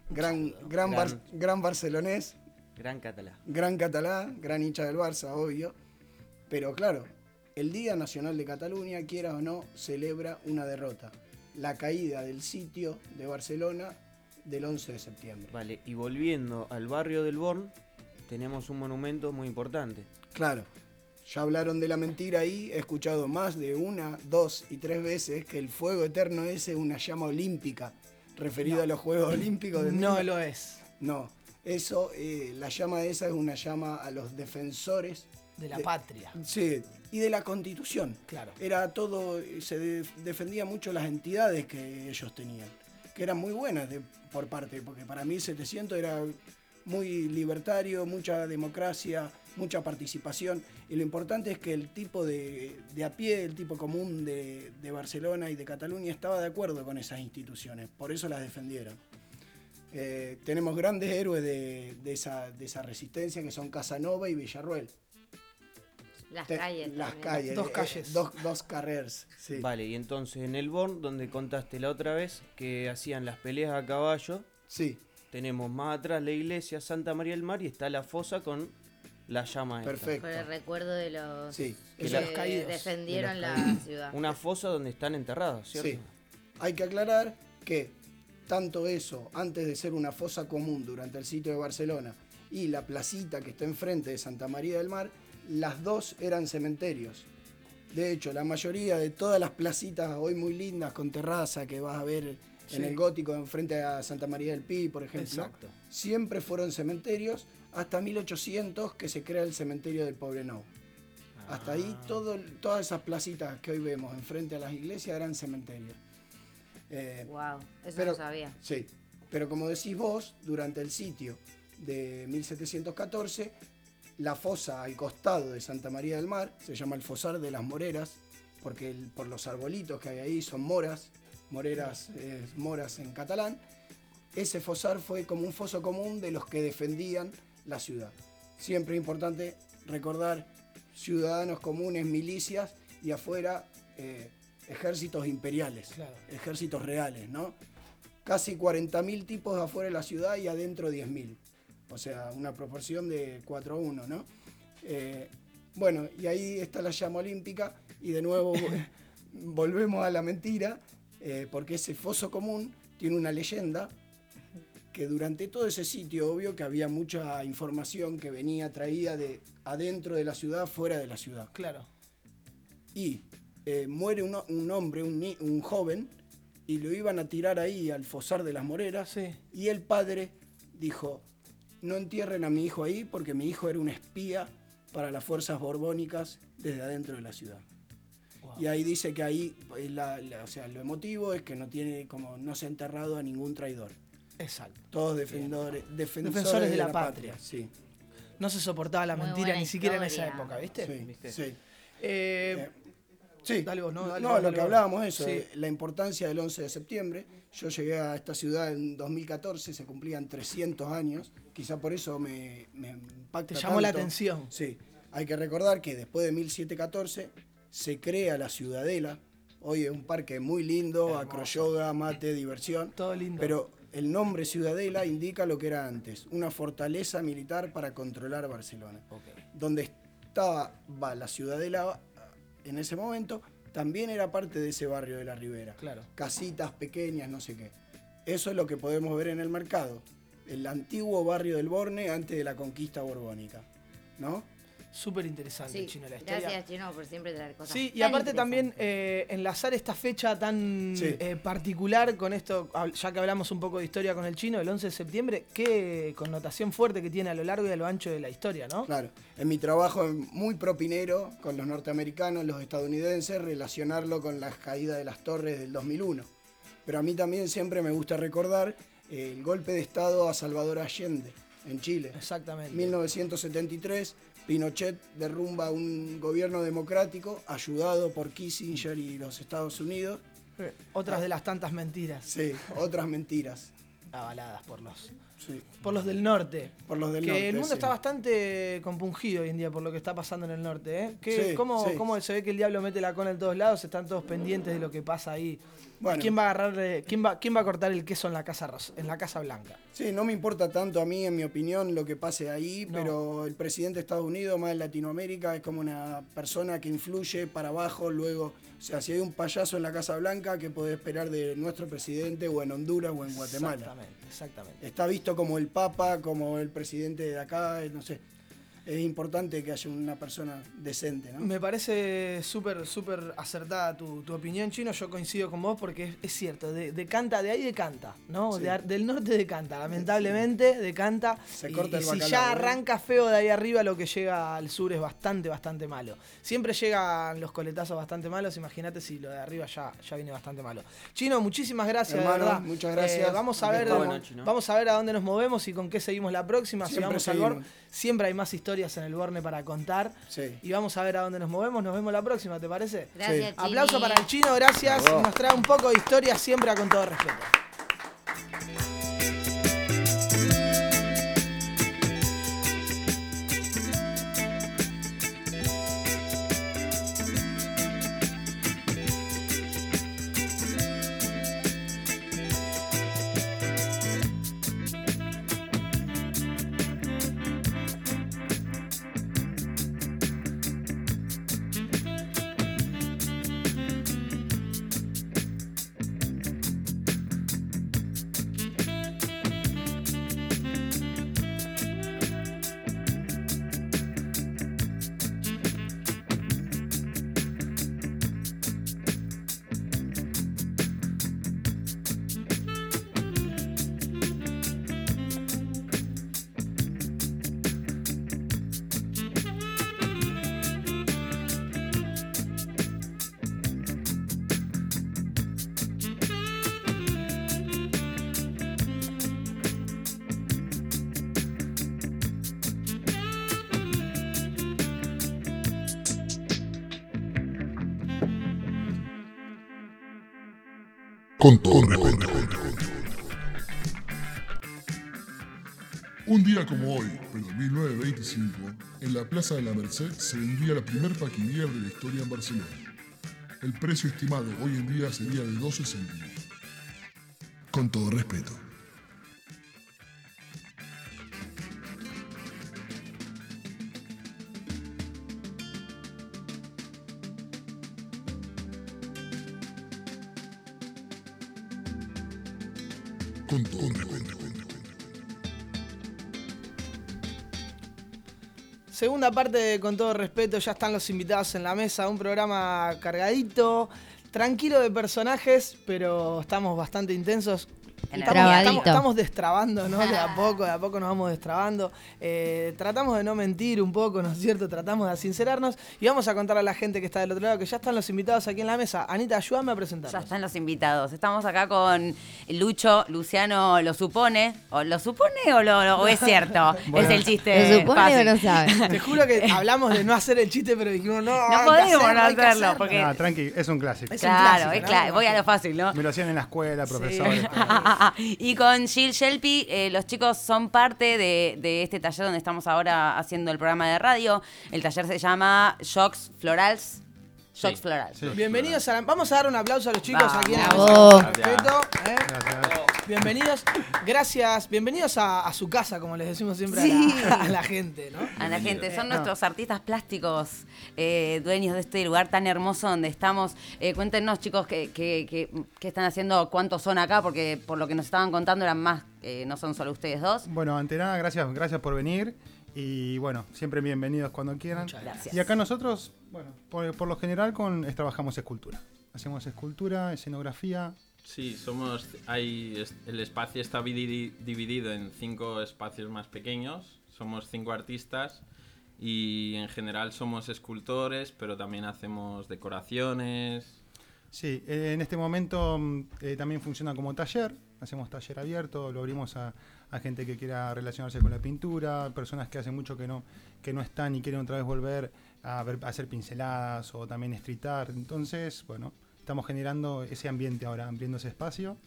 gran, gran, bar- Gran. barcelonés, Gran catalán. gran catalán, gran hincha del Barça, obvio. Pero claro, el Día Nacional de Cataluña, quiera o no, celebra una derrota. La caída del sitio de Barcelona del 11 de septiembre. Vale, y volviendo al barrio del Born, tenemos un monumento muy importante. Claro, ya hablaron de la mentira ahí, he escuchado más de una, dos y tres veces que el fuego eterno es una llama olímpica, referida a los Juegos Olímpicos de No lo es. No, eso, eh, la llama esa es una llama a los defensores De la De- patria. Sí, y de la constitución. Claro. Era todo, se de- defendía mucho las entidades que ellos tenían, que eran muy buenas de- por parte, porque para mí 700 era muy libertario, mucha democracia, mucha participación, y lo importante es que el tipo de, de a pie, el tipo común de, de Barcelona y de Cataluña estaba de acuerdo con esas instituciones, por eso las defendieron. Eh, tenemos grandes héroes de, de esa, de esa resistencia que son Casanova y Villarruel. Las Te- calles. Las también. calles. Dos eh, calles. dos, dos carreras, sí. Vale, y entonces en el Born, donde contaste la otra vez que hacían las peleas a caballo, Sí, tenemos más atrás la iglesia Santa María del Mar y está la fosa con la llama esta. perfecto. Por el recuerdo de los Sí, que de los caídos, defendieron de la los caídos. ciudad. Una fosa donde están enterrados, ¿cierto? sí. Hay que aclarar que tanto eso, antes de ser una fosa común durante el sitio de Barcelona, y la placita que está enfrente de Santa María del Mar, las dos eran cementerios. De hecho, la mayoría de todas las placitas hoy muy lindas con terraza que vas a ver Sí. en el gótico enfrente a Santa María del Pi, por ejemplo, Exacto. siempre fueron cementerios hasta 1800 que se crea el cementerio del Poblenou. Hasta ahí todo, todas esas placitas que hoy vemos enfrente a las iglesias eran cementerios. Eh, Wow, eso pero- no sabía. Sí, pero como decís vos, durante el sitio de 1714, la fosa al costado de Santa María del Mar se llama el Fosar de las Moreras, porque el- por los arbolitos que hay ahí son moras, moreras, eh, moras en catalán. Ese fosar fue como un foso común de los que defendían la ciudad. Siempre importante recordar ciudadanos comunes, milicias y afuera eh, ejércitos imperiales, Claro. ejércitos reales, ¿no? Casi 40.000 tipos afuera de la ciudad y adentro 10.000. O sea, una proporción de 4 a 1, ¿no? Eh, bueno, y ahí está la llama olímpica y de nuevo volvemos a la mentira, eh, porque ese foso común tiene una leyenda que durante todo ese sitio, obvio que había mucha información que venía traída de adentro de la ciudad, fuera de la ciudad. Claro. Y eh, muere un, un hombre, un, un joven, y lo iban a tirar ahí al fosar de las moreras. Sí. Y el padre dijo, no entierren a mi hijo ahí porque mi hijo era un espía para las fuerzas borbónicas desde adentro de la ciudad. Wow. Y ahí dice que ahí, eh, la- la- o sea, lo emotivo es que no tiene, como no se ha enterrado a ningún traidor. Exacto. Todos defendores, defensores, Defensores de, la, patria. Sí, No se soportaba la Muy mentira ni siquiera en esa época, ¿viste? sí, ¿Viste? sí. Eh, Sí, Dale vos, no, dale no lo dale que vos. hablábamos eso, Sí. de la importancia del 11 de septiembre. Yo llegué a esta ciudad en 2014, se cumplían 300 años, quizá por eso me, me impacta Te llamó la atención. Sí, hay que recordar que después de 1714 se crea la Ciudadela. Hoy es un parque muy lindo, acroyoga, mate, diversión. Todo lindo. Pero el nombre Ciudadela indica lo que era antes, una fortaleza militar para controlar Barcelona. Donde estaba va, la Ciudadela en ese momento, también era parte de ese barrio de la Ribera. Claro. Casitas pequeñas, no sé qué. Eso es lo que podemos ver en el mercado. El antiguo barrio del Borne antes de la conquista borbónica. ¿No? Súper interesante, Sí, Chino, la historia. gracias Chino por siempre traer cosas. Sí, y tan aparte también eh, enlazar esta fecha tan Sí. eh, particular con esto, ya que hablamos un poco de historia con el chino, el 11 de septiembre, qué connotación fuerte que tiene a lo largo y a lo ancho de la historia, ¿no? Claro. En mi trabajo es muy propinero con los norteamericanos, los estadounidenses, relacionarlo con la caída de las torres del 2001. Pero a mí también siempre me gusta recordar eh, el golpe de Estado a Salvador Allende en Chile. Exactamente. 1973, Pinochet derrumba un gobierno democrático ayudado por Kissinger y los Estados Unidos. Otras de las tantas mentiras Sí, otras mentiras. avaladas por los, Sí, por los del norte. por los del que norte. el mundo sí. está bastante compungido hoy en día por lo que está pasando en el norte, ¿eh? ¿Qué- Sí, cómo, cómo se ve que el diablo mete la cola en todos lados? Están todos pendientes de lo que pasa ahí. Bueno. ¿Quién va a agarrar, eh, quién va, quién va a cortar el queso en la casa en la casa blanca? Sí, no me importa tanto a mí, en mi opinión, lo que pase ahí, No. pero el presidente de Estados Unidos, más en Latinoamérica, es como una persona que influye para abajo, luego, o sea, si hay un payaso en la Casa Blanca, ¿qué puede esperar de nuestro presidente o en Honduras o en Guatemala? Exactamente, exactamente. Está visto como el Papa, como el presidente de acá, no sé. Es importante que haya una persona decente, ¿no? Me parece súper, súper acertada tu, tu opinión, Chino. Yo coincido con vos porque es, es cierto, de, decanta, de ahí decanta, ¿no? Sí. De ar- del norte decanta, lamentablemente decanta. Se y- corta y el si bacalao, ya arranca feo de ahí arriba, lo que llega al sur es bastante, bastante malo. Siempre llegan los coletazos bastante malos, imagínate si lo de arriba ya, ya viene bastante malo. Chino, muchísimas gracias, Hermano, de verdad. muchas gracias. Eh, vamos a ver. Bueno, vamos a ver a dónde nos movemos y con qué seguimos la próxima. Si Siempre vamos al siempre hay más historias en el Borne para contar. Sí. Y vamos a ver a dónde nos movemos. Nos vemos la próxima, ¿te parece? Gracias, Sí. Aplauso para el chino, gracias. Nos trae un poco de historia siempre a con todo respeto. Con todo respeto. Un día como hoy, pero en 1925, en la Plaza de la Merced se vendía la primer paquinier de la historia en Barcelona. El precio estimado hoy en día sería de 12 céntimos. Con todo respeto. Segunda parte, de con todo respeto, ya están los invitados en la mesa. Un programa cargadito, tranquilo de personajes, pero estamos bastante intensos. Estamos, estamos- estamos destrabando, ¿no? De a poco, de a poco nos vamos destrabando. Eh, tratamos de no mentir un poco, ¿no es cierto? Tratamos de sincerarnos y vamos a contar a la gente que está del otro lado que ya están los invitados aquí en la mesa. Anita, ayúdame a Ya presentarlos. están los invitados. Estamos acá con Lucho. Luciano lo supone. ¿O lo supone o, lo, lo- o es cierto? es el chiste. ¿Lo supone fácil. o no sabe? Te juro que hablamos de no hacer el chiste, pero dijimos, no, No podemos hacerlo, no hacerlo, porque- Ah, tranqui, es un clásico. Es un Claro, clásico, es ¿no? claro. Voy a lo fácil, ¿no? Me lo hacían en la escuela, profesores. y con Jill Shelby, eh, los chicos son parte de, de este taller donde estamos ahora haciendo el programa de radio. El taller se llama Shocks Florals. Shocks Florals. Sí. Bienvenidos a la- Vamos a dar un aplauso a los chicos Vamos. aquí en la mesa. ¿eh? Bienvenidos, gracias, bienvenidos a, a su casa, como les decimos siempre a, la, a la gente, ¿no? A la gente, son Eh, nuestros artistas plásticos, eh, dueños de este lugar tan hermoso donde estamos. Eh, cuéntenos, chicos, qué, qué- qué- qué están haciendo, cuántos son acá, porque por lo que nos estaban contando eran más, eh, no son solo ustedes dos. Bueno, ante nada, gracias, gracias por venir. Y bueno, siempre bienvenidos cuando quieran. Muchas gracias. Y acá nosotros, bueno, por, por lo general con, es- trabajamos escultura. Hacemos escultura, escenografía. Sí, somos. Hay, el espacio está dividi- dividido en cinco espacios más pequeños. Somos cinco artistas y en general somos escultores, pero también hacemos decoraciones. Sí, eh, en este momento mm, eh, también funciona como taller. Hacemos taller abierto, lo abrimos a, a gente que quiera relacionarse con la pintura, personas que hace mucho que no, que no están y quieren otra vez volver a, ver, a hacer pinceladas o también street art. Entonces, bueno, estamos generando ese ambiente ahora, ampliando ese espacio.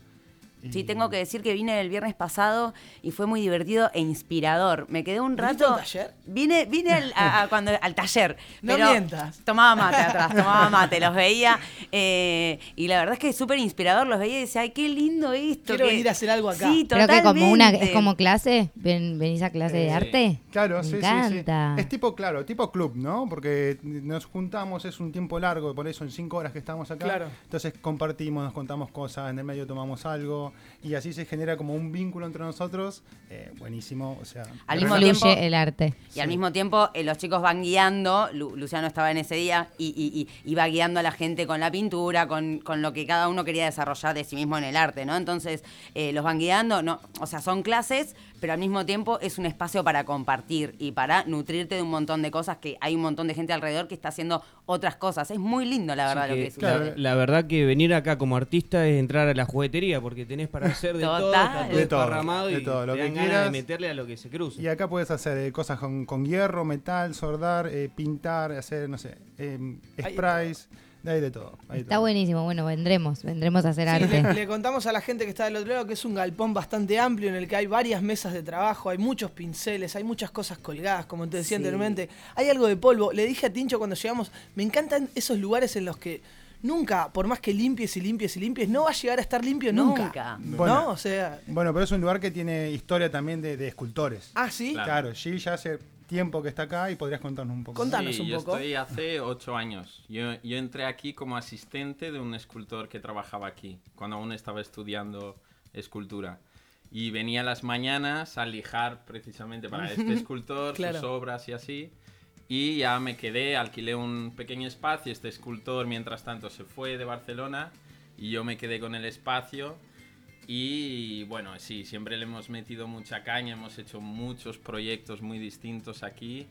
Sí, tengo que decir que vine el viernes pasado y fue muy divertido e inspirador. Me quedé un ¿Viniste rato. al taller? Vine, vine al, a- a cuando, al taller. No pero mientas. Tomaba mate atrás, tomaba mate, los veía. eh, y la verdad es que es súper inspirador. Los veía y decía, ay, qué lindo esto. Quiero que- venir a hacer algo acá. Sí, Creo que como una, es como clase, Ven, venís a clase de Eh, arte. Claro, Me sí, sí, sí. Es tipo, claro, tipo club, ¿no? Porque nos juntamos, es un tiempo largo, por eso en cinco horas que estamos acá. Claro. Entonces compartimos, nos contamos cosas, en el medio tomamos algo. Y así se genera como un vínculo entre nosotros, eh, buenísimo, o sea... Al mismo tiempo- el arte. Y al mismo tiempo eh, los chicos van guiando, Lu- Luciano estaba en ese día y, y- y iba guiando a la gente con la pintura, con, con lo que cada uno quería desarrollar de sí mismo en el arte, ¿no? Entonces eh, los van guiando, no, o sea, son clases, pero al mismo tiempo es un espacio para compartir y para nutrirte de un montón de cosas que hay un montón de gente alrededor que está haciendo otras cosas. Es muy lindo, la verdad, lo que, que sucede. la, la verdad que venir acá como artista es entrar a la juguetería porque tenés para hacer de todo, está todo De todo, desparramado de y todo, lo te que dan ganas quieras. de meterle a lo que se cruza. Y acá puedes hacer eh, cosas con, con hierro, metal, soldar, eh, pintar, hacer, no sé, eh, sprays, ahí de todo. hay Está todo. buenísimo. Bueno, vendremos, vendremos a hacer Sí, arte. le, le contamos a la gente que está del otro lado que es un galpón bastante amplio en el que hay varias mesas de trabajo, hay muchos pinceles, hay muchas cosas colgadas, como te decía Sí. anteriormente. Hay algo de polvo. Le dije a Tincho cuando llegamos, me encantan esos lugares en los que nunca, por más que limpies y limpies y limpies, no va a llegar a estar limpio nunca. Nunca. Bueno. ¿No? O sea. Bueno, pero es un lugar que tiene historia también de, de escultores. Ah, sí. Claro. Claro, Gil ya hace tiempo que está acá y podrías contarnos un poco. Contanos Sí, un yo poco. estoy hace ocho años. Yo, yo entré aquí como asistente de un escultor que trabajaba aquí, cuando aún estaba estudiando escultura. Y venía las mañanas a lijar precisamente para este escultor Claro. sus obras y así. Y ya me quedé, alquilé un pequeño espacio. Este escultor, mientras tanto, se fue de Barcelona y yo me quedé con el espacio. Y bueno, sí, siempre le hemos metido mucha caña, hemos hecho muchos proyectos muy distintos aquí.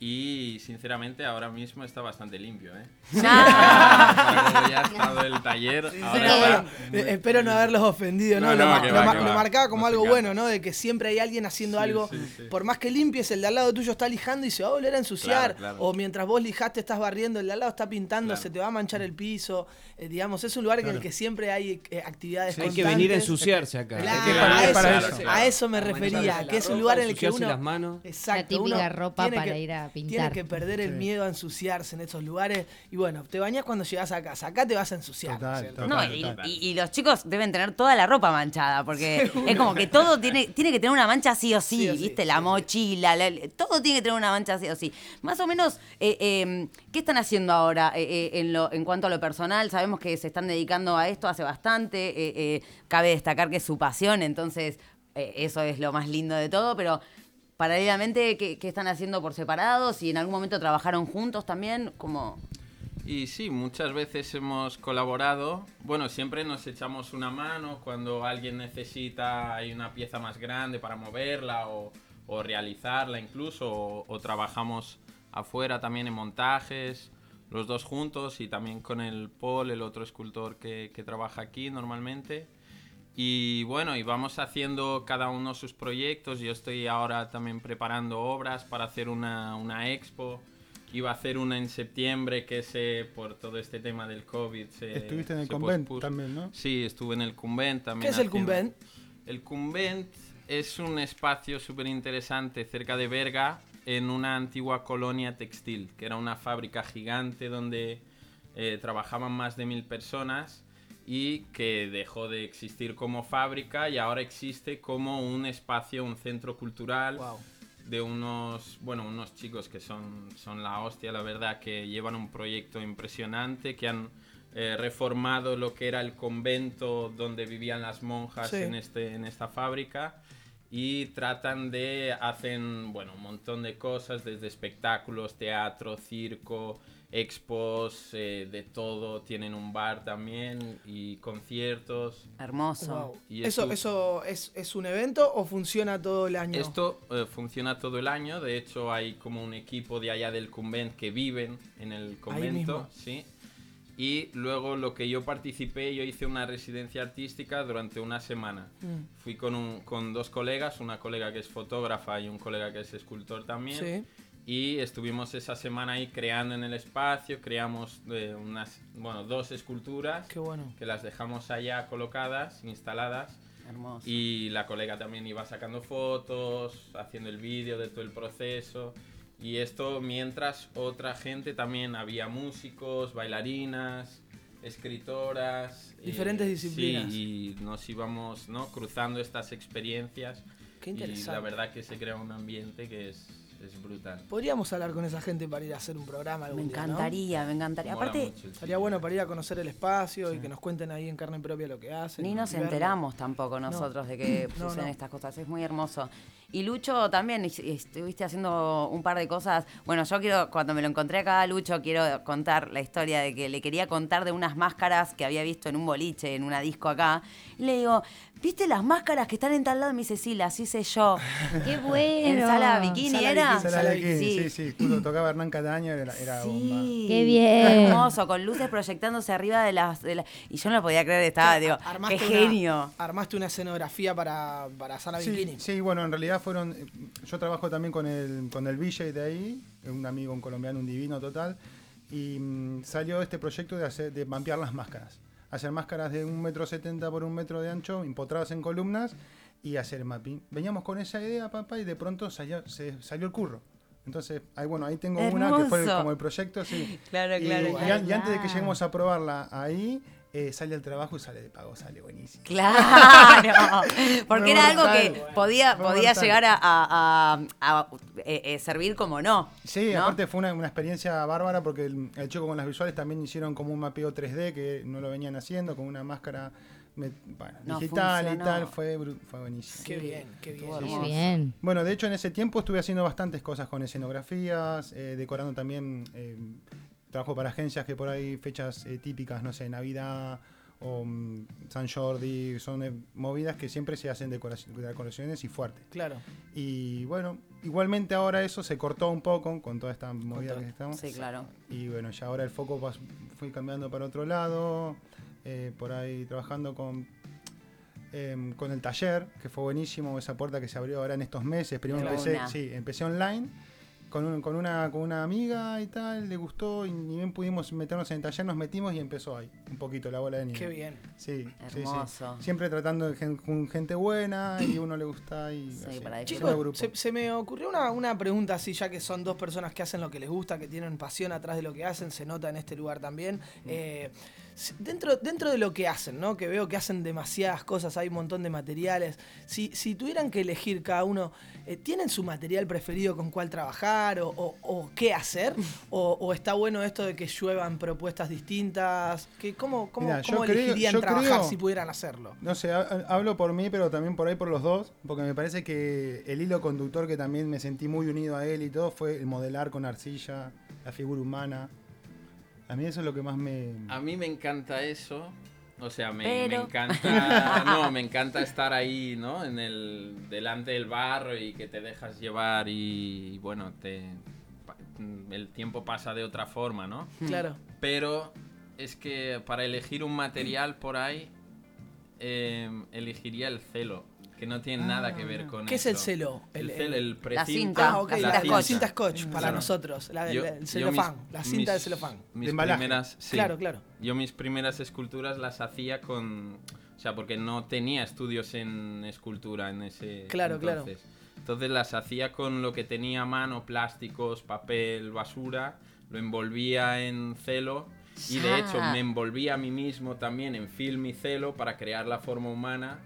Y sinceramente ahora mismo está bastante limpio, ¿eh? Para luego ya ha estado el taller. ahora bueno, eh, espero no haberlos ofendido, ¿no? No, lo, no, ma- que lo va, ma- que lo va. marcaba como algo bueno, ¿no? De que siempre hay alguien haciendo Sí, algo. sí, sí. Por más que limpies, el de al lado tuyo está lijando y se va a volver a ensuciar. Claro, claro. O mientras vos lijaste, estás barriendo, el de al lado está pintando, Claro. se te va a manchar el piso. Eh, digamos, es un lugar en el que siempre hay eh, actividades hay que venir a ensuciarse acá. Claro, que a, para- eso, para eso. a eso me refería, que es un lugar en el que uno... las manos. Exacto, La típica ropa para ir a Tiene pintar. que perder el miedo a ensuciarse en esos lugares. Y bueno, te bañas cuando llegas a casa. Acá te vas a ensuciar. Total, ¿cierto? total. No, y, y- y los chicos deben tener toda la ropa manchada, porque es como que todo tiene, tiene que tener una mancha sí o sí, Sí o sí, ¿viste? sí, la sí. mochila, la- todo tiene que tener una mancha sí o sí. Más o menos, eh, eh, ¿qué están haciendo ahora eh, eh, en, lo, en cuanto a lo personal? Sabemos que se están dedicando a esto hace bastante, eh, eh, cabe destacar que es su pasión, entonces eh, eso es lo más lindo de todo, pero paralelamente, ¿qué, qué están haciendo por separados? Y en algún momento trabajaron juntos también, como... Y sí, muchas veces hemos colaborado. Bueno, siempre nos echamos una mano cuando alguien necesita hay una pieza más grande para moverla o, o realizarla incluso, o, o trabajamos afuera también en montajes, los dos juntos y también con el Paul, el otro escultor que, que trabaja aquí normalmente. Y bueno, y vamos haciendo cada uno sus proyectos. Yo estoy ahora también preparando obras para hacer una, una expo. Iba a hacer una en septiembre que se, por todo este tema del COVID se Estuviste en el convent pospuso. también, ¿no? Sí, estuve en el convent también. ¿Qué es el convent? El convent es un espacio súper interesante cerca de Berga, en una antigua colonia textil, que era una fábrica gigante donde eh, trabajaban más de mil personas y que dejó de existir como fábrica y ahora existe como un espacio, un centro cultural Wow. de unos, bueno, unos chicos que son, son la hostia, la verdad, que llevan un proyecto impresionante, que han eh, reformado lo que era el convento donde vivían las monjas Sí. en, este, en esta fábrica y tratan de, hacen, bueno, un montón de cosas, desde espectáculos, teatro, circo, expos, eh, de todo, tienen un bar también y conciertos. Hermoso. Wow. Y ¿Eso, esto- eso es, es un evento o funciona todo el año? Esto eh, funciona todo el año, de hecho hay como un equipo de allá del convent que viven en el convento, mismo. sí. Y luego lo que yo participé, yo hice una residencia artística durante una semana. Mm. Fui con, un- con dos colegas, una colega que es fotógrafa y un colega que es escultor también. Sí. Y estuvimos esa semana ahí creando en el espacio, creamos eh, unas, bueno, dos esculturas Qué bueno. que las dejamos allá colocadas, instaladas. Hermoso. Y la colega también iba sacando fotos, haciendo el vídeo de todo el proceso. Y esto mientras otra gente también, había músicos, bailarinas, escritoras. eh, Diferentes disciplinas. Sí, y nos íbamos ¿no? cruzando estas experiencias. Qué Y la interesante. verdad que se crea un ambiente que es es brutal. Podríamos hablar con esa gente para ir a hacer un programa algún Me día, ¿no? encantaría, me encantaría. Mola Aparte, Estaría bueno para ir a conocer el espacio y que nos cuenten ahí en carne propia lo que hacen. Ni nos verlo. enteramos tampoco nosotros de que No, suceden no. estas cosas. Es muy hermoso. Y Lucho también es- estuviste haciendo un par de cosas. Bueno, yo quiero, cuando me lo encontré acá, Lucho, quiero contar la historia de que le quería contar de unas máscaras que había visto en un boliche, en una disco acá. Y le digo, ¿viste las máscaras que están en tal lado? Me dice, sí, las hice yo. ¡Qué bueno! ¿En sala bikini Sala era? bikini, Sala Bikini, Sí. sí, sí, tocaba Hernán Cataño, era, era bomba. Sí. Qué bien. Hermoso, con luces proyectándose arriba de las... de la- y yo no lo podía creer, estaba, digo, qué una- genio. armaste una escenografía para, para Sala Bikini. Sí, bueno, en realidad fueron. eh, Yo trabajo también con el, con el VJ de ahí, un amigo, un colombiano, un divino total. Y mm, salió este proyecto de, hacer, de ampliar las máscaras. Hacer máscaras de un metro setenta por un metro de ancho, empotradas en columnas y hacer mapping. Veníamos con esa idea, papá, y de pronto salió, se, salió el curro. Entonces, ahí, bueno, ahí tengo una que fue como el proyecto, sí. Claro, Y, claro, y claro. y antes de que lleguemos a probarla ahí, eh, sale el trabajo y sale de pago, sale buenísimo. Claro, porque era algo que podía, podía mortal. llegar a, a- a- a, eh, eh, servir como no. Sí, ¿no? aparte fue una, una experiencia bárbara porque el, el chico con las visuales también hicieron como un mapeo 3D que no lo venían haciendo, con una máscara me- bueno, No, digital y tal, fue, fue buenísimo. Qué bien, qué bien. Qué bien. Bueno, de hecho en ese tiempo estuve haciendo bastantes cosas con escenografías, eh, decorando también, eh, trabajo para agencias que por ahí fechas eh, típicas, no sé, Navidad o mm, San Jordi, son eh, movidas que siempre se hacen decoraci- decoraciones y fuertes. Claro. Y bueno, igualmente ahora eso se cortó un poco con toda esta movida que estamos. Sí, claro. Y bueno, ya ahora el foco fui cambiando para otro lado, eh, por ahí trabajando con, em, con el taller, que fue buenísimo, esa puerta que se abrió ahora en estos meses. Primero empecé, sí, empecé online. Con, un- con, una, con una amiga y tal, le gustó y ni bien pudimos meternos en el taller, nos metimos y empezó ahí, un poquito la bola de nieve. Qué bien. Sí, sí, sí. Hermoso. Siempre tratando de gen- con gente buena y uno le gusta y Sí, así. para. Chicos, se, se me ocurrió una, una pregunta así, ya que son dos personas que hacen lo que les gusta, que tienen pasión atrás de lo que hacen, se nota en este lugar también. Eh, si- dentro, dentro de lo que hacen, ¿no? Que veo que hacen demasiadas cosas, hay un montón de materiales. Si, si tuvieran que elegir cada uno, eh, ¿tienen su material preferido con cuál trabajar o, o- o qué hacer? O, o está bueno esto de que lluevan propuestas distintas? Que, ¿Cómo, cómo, Mirá, cómo elegirían trabajar creo- si pudieran hacerlo? No sé, ha- ha- hablo por mí, pero también por ahí por los dos, porque me parece que el hilo conductor que también me sentí muy unido a él y todo fue el modelar con arcilla, la figura humana. A mí eso es lo que más me... A mí me encanta eso. O sea, me, Pero- me encanta. No, me encanta estar ahí, ¿no? En el. delante del barro y que te dejas llevar y. bueno, te. El tiempo pasa de otra forma, ¿no? Claro. Pero es que para elegir un material por ahí. eh, elegiría el celo. Que no tiene nada que ver con ¿Qué es el celo? El, El- celo, el- el La cinta. Ah, ok, La la, cinta la scotch. cinta scotch para Claro. nosotros, la, Yo- el celofán, mis- la cinta de mis- celofán. Mis De primeras, sí. Claro, claro. Yo mis primeras esculturas las hacía con, o sea, porque no tenía estudios en escultura en ese Claro, claro. entonces. Entonces las hacía con lo que tenía a mano, plásticos, papel, basura, lo envolvía en celo y de hecho Ya. me envolvía a mí mismo también en film y celo para crear la forma humana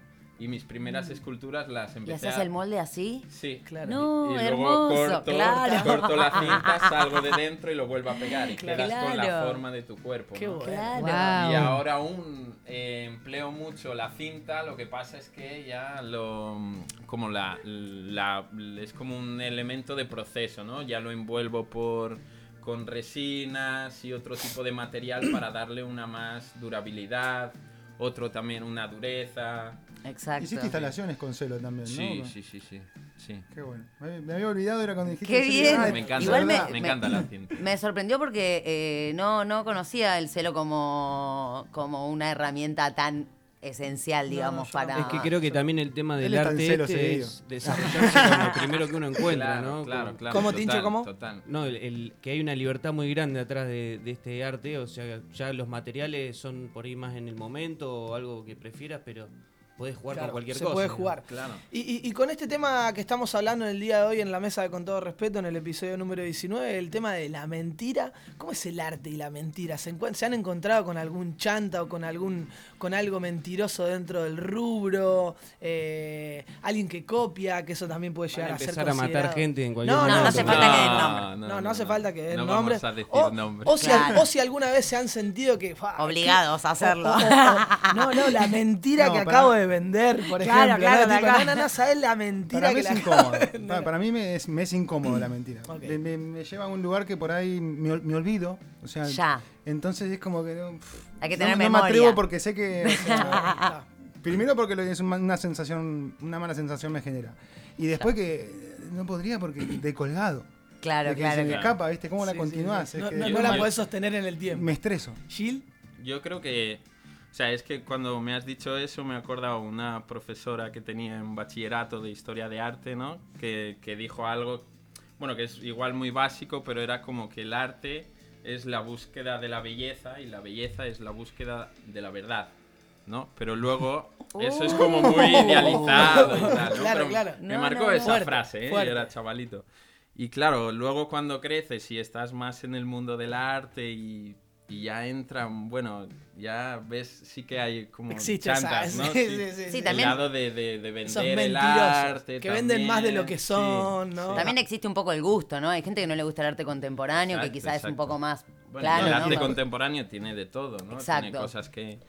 y mis primeras esculturas las ¿Y empecé haces a... el molde así? Sí. Claro. No, y luego hermoso, corto, claro. corto la cinta, salgo de dentro y lo vuelvo a pegar y Claro. quedas con la forma de tu cuerpo. Qué ¿no? bueno. Claro. Guau. Y ahora aún eh, empleo mucho la cinta, lo que pasa es que ya lo como la, la- es como un elemento de proceso, ¿no? Ya lo envuelvo por con resinas y otro tipo de material para darle una más durabilidad, otro también una dureza. Exacto. Hiciste instalaciones con celo también, Sí, ¿no? sí, sí, sí. sí. Qué bueno. Me, me había olvidado, era cuando dijiste... Qué bien. Me encanta, Igual me- me, me- encanta la cinta. Me sorprendió porque eh, no, no conocía el celo como, como una herramienta tan esencial, digamos, para... Es que creo que también el tema del arte celo, este es desarrollarse con lo primero que uno encuentra, Claro, ¿no? claro, claro. ¿Cómo, total, Tincho, cómo? Total. No, el, el- que hay una libertad muy grande atrás de, de este arte, o sea, ya los materiales son por ahí más en el momento o algo que prefieras, pero podés jugar Claro, con cualquier se cosa. puede jugar. Claro. Y, y- y con este tema que estamos hablando en el día de hoy en la mesa de Con todo respeto, en el episodio número 19, el tema de la mentira. ¿Cómo es el arte y la mentira? ¿Se, encuent- se han encontrado con algún chanta o con algún con algo mentiroso dentro del rubro? Eh, alguien que copia, que eso también puede llegar a, ser empezar a matar gente en cualquier no, no, momento. no hace falta que den No, nombre. no, No, no, no, hace no. falta que den No nombres. vamos a decir o, nombres. o si, Claro. o si alguna vez se han sentido que... Obligados a hacerlo. o- o- o- no, no, la mentira No, que acabo de vender, por Claro, ejemplo. claro, ¿no? Tipo, no, no, no, sabes la mentira Para mí que es la incómodo. Para, para mí me es, me es incómodo la mentira. Me, me- me lleva a un lugar que por ahí me, ol- me olvido. O sea, Ya. entonces es como que no, Hay que no- tener no, me memoria. atrevo porque sé que. o sea, primero porque lo- es una sensación, una mala sensación me genera. Y después que no podría porque de colgado. Claro, de que claro. se me claro. escapa, ¿viste? ¿Cómo la sí, continuás? sí. No, no- no la podés sostener en el tiempo. me estreso. Gil, Yo creo que, o sea, es que cuando me has dicho eso me he acordado una profesora que tenía en bachillerato de historia de arte, ¿no? Que, que dijo algo, bueno, que es igual muy básico, pero era como que el arte es la búsqueda de la belleza y la belleza es la búsqueda de la verdad, ¿no? Pero luego eso es como muy idealizado y tal, ¿no? Claro, Pero claro. Me No, marcó no, no. esa Fuerte, frase, ¿eh? fuerte. Yo era chavalito. Y claro, luego cuando creces y estás más en el mundo del arte y, y ya entran, bueno, ya ves, sí que hay como Existe esa- chantas, ¿no? sí, sí, sí, Sí, El también- lado de, de, de vender el arte. que venden más de lo que también, son, sí, ¿no? sí. También existe un poco el gusto, ¿no? Hay gente que no le gusta el arte contemporáneo, que Exacto, quizás es un poco más Bueno, plano, el ¿no? arte Como- contemporáneo tiene de todo, ¿no? Exacto. Tiene cosas que...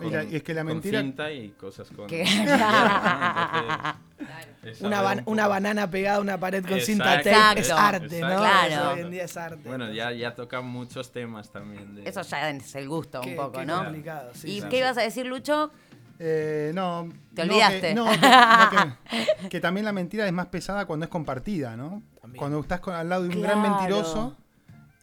Y la- y es que la con mentira- cinta y cosas con... Entonces, Una, una banana pegada a una pared con cinta tape es arte, ¿no? exacto. Claro. Hoy en día es arte. Bueno, ya, ya tocan muchos temas también. De... Eso ya es el gusto Qué- un poco, qué ¿no? complicado, sí, ¿Y qué ibas a decir, Lucho? Eh, no. Te no, olvidaste. Que, no, que, no, que- que también la mentira es más pesada cuando es compartida, ¿no? También. Cuando estás con- al lado de un gran mentiroso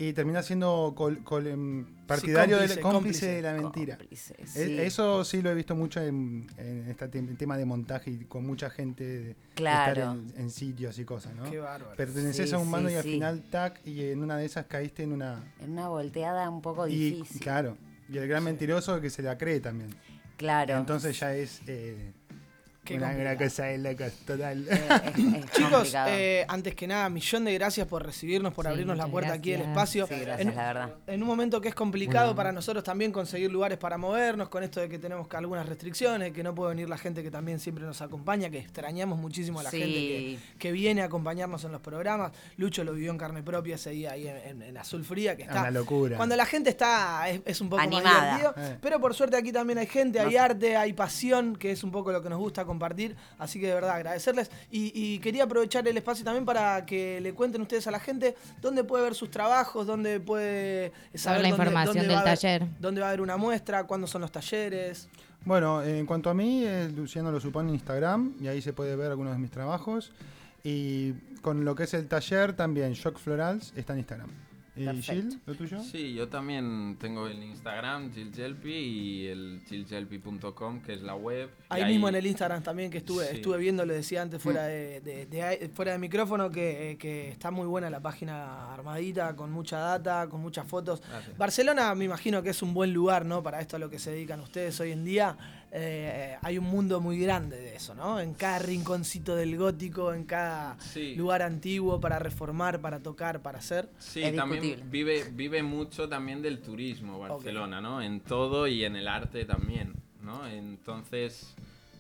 y terminas siendo col- col- em, partidario cómplice, del cómplice, cómplice. de la mentira. Cómplice, sí. Eso sí lo he visto mucho en, en este tem- tema de montaje y con mucha gente de, Claro. estar en, en sitios y cosas, ¿no? Qué bárbaro. Perteneces Sí, a un mando sí, y al sí. final, tac, y en una de esas caíste en una... En una volteada un poco Y, difícil. claro, y el gran mentiroso que se la cree también. Claro. Entonces ya es eh, Qué una, cosa de locos, total. Eh, es- es Chicos, eh, antes que nada, millón de gracias por recibirnos, por Sí, abrirnos la puerta aquí del espacio. Sí, gracias, en, la verdad. en un momento que es complicado para nosotros también conseguir lugares para movernos, con esto de que tenemos que algunas restricciones, que no puede venir la gente que también siempre nos acompaña, que extrañamos muchísimo a la Sí. gente que, que viene a acompañarnos en los programas. Lucho lo vivió en carne propia ese día ahí en, en- en Azul Fría, que está... Una locura. Cuando la gente está, es, es un poco más Animada. divertido. Eh. Pero por suerte aquí también hay gente, hay arte, hay pasión, que es un poco lo que nos gusta compartir. Así que de verdad agradecerles. Y, y quería aprovechar el espacio también para que le cuenten ustedes a la gente dónde puede ver sus trabajos, dónde puede saber la dónde- información dónde del va a haber- taller. dónde va a haber una muestra, cuándo son los talleres. Bueno, en cuanto a mí, es Luciano lo supone en Instagram y ahí se puede ver algunos de mis trabajos. Y con lo que es el taller también, Shock Florals, está en Instagram. ¿Y lo tuyo? Sí, yo también tengo el Instagram, Jill Jelpi, y el jilljelpi.com, que es la web. Ahí mismo en el Instagram también que estuve, Sí. estuve viendo, le decía antes fuera de, de- de- fuera de micrófono que, eh, que está muy buena la página armadita, con mucha data, con muchas fotos. Gracias. Barcelona me imagino que es un buen lugar, ¿no? Para esto a lo que se dedican ustedes hoy en día. Eh, hay un mundo muy grande de eso, ¿no? En cada rinconcito del gótico, en cada Sí. lugar antiguo para reformar, para tocar, para hacer. Sí, Es también discutible. vive, vive mucho también del turismo Barcelona, ¿no? En todo y en el arte también, ¿no? Entonces,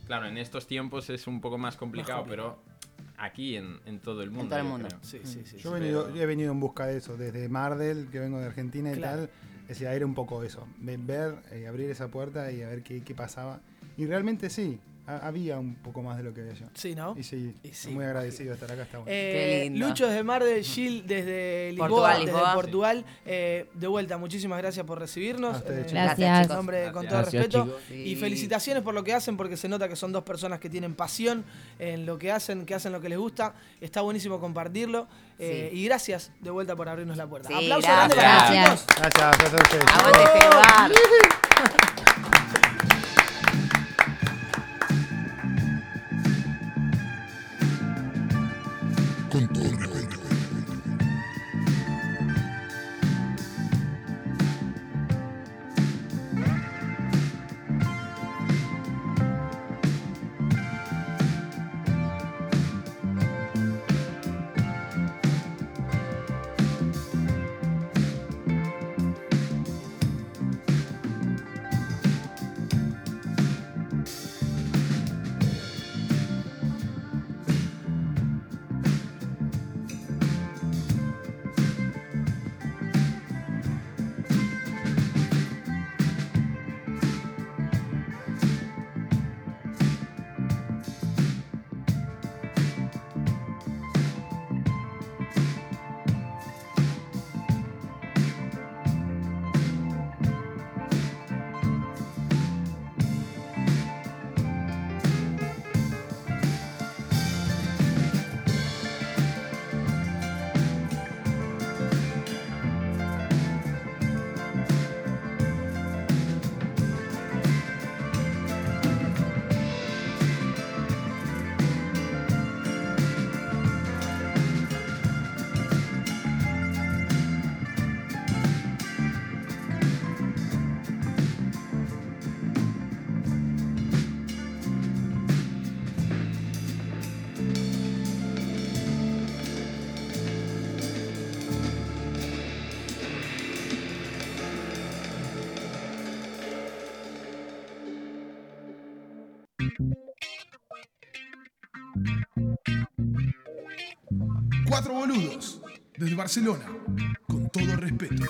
claro, en estos tiempos es un poco más complicado, complicado. pero aquí en, en todo el mundo. todo el mundo. Sí, sí, sí. Yo sí. he venido, pero- he venido en busca de eso, desde Mardel, que vengo de Argentina y Claro. tal. Decir, era un poco eso, ve- ver, eh, abrir esa puerta y a ver qué, pasaba. Y realmente sí, había un poco más de lo que había yo. Sí, ¿no? Y sí, Y sí, muy agradecido de estar acá. Está bueno. Eh, Qué lindo. Lucho desde Mar del Gil, desde Lisboa, Portugal, desde Lisboa. Portugal. Eh, de vuelta, muchísimas gracias por recibirnos. A ustedes, Eh, chicos. Gracias. En nombre con todo Gracias. respeto. Gracias. Y felicitaciones por lo que hacen, porque se nota que son dos personas que tienen pasión en lo que hacen, que hacen lo que les gusta. Está buenísimo compartirlo. Eh, Sí. Y gracias de vuelta por abrirnos la puerta. Sí, Aplauso gracias. grande para los Gracias. chicos. Gracias, gracias a ustedes. Desde Barcelona. Con todo respeto.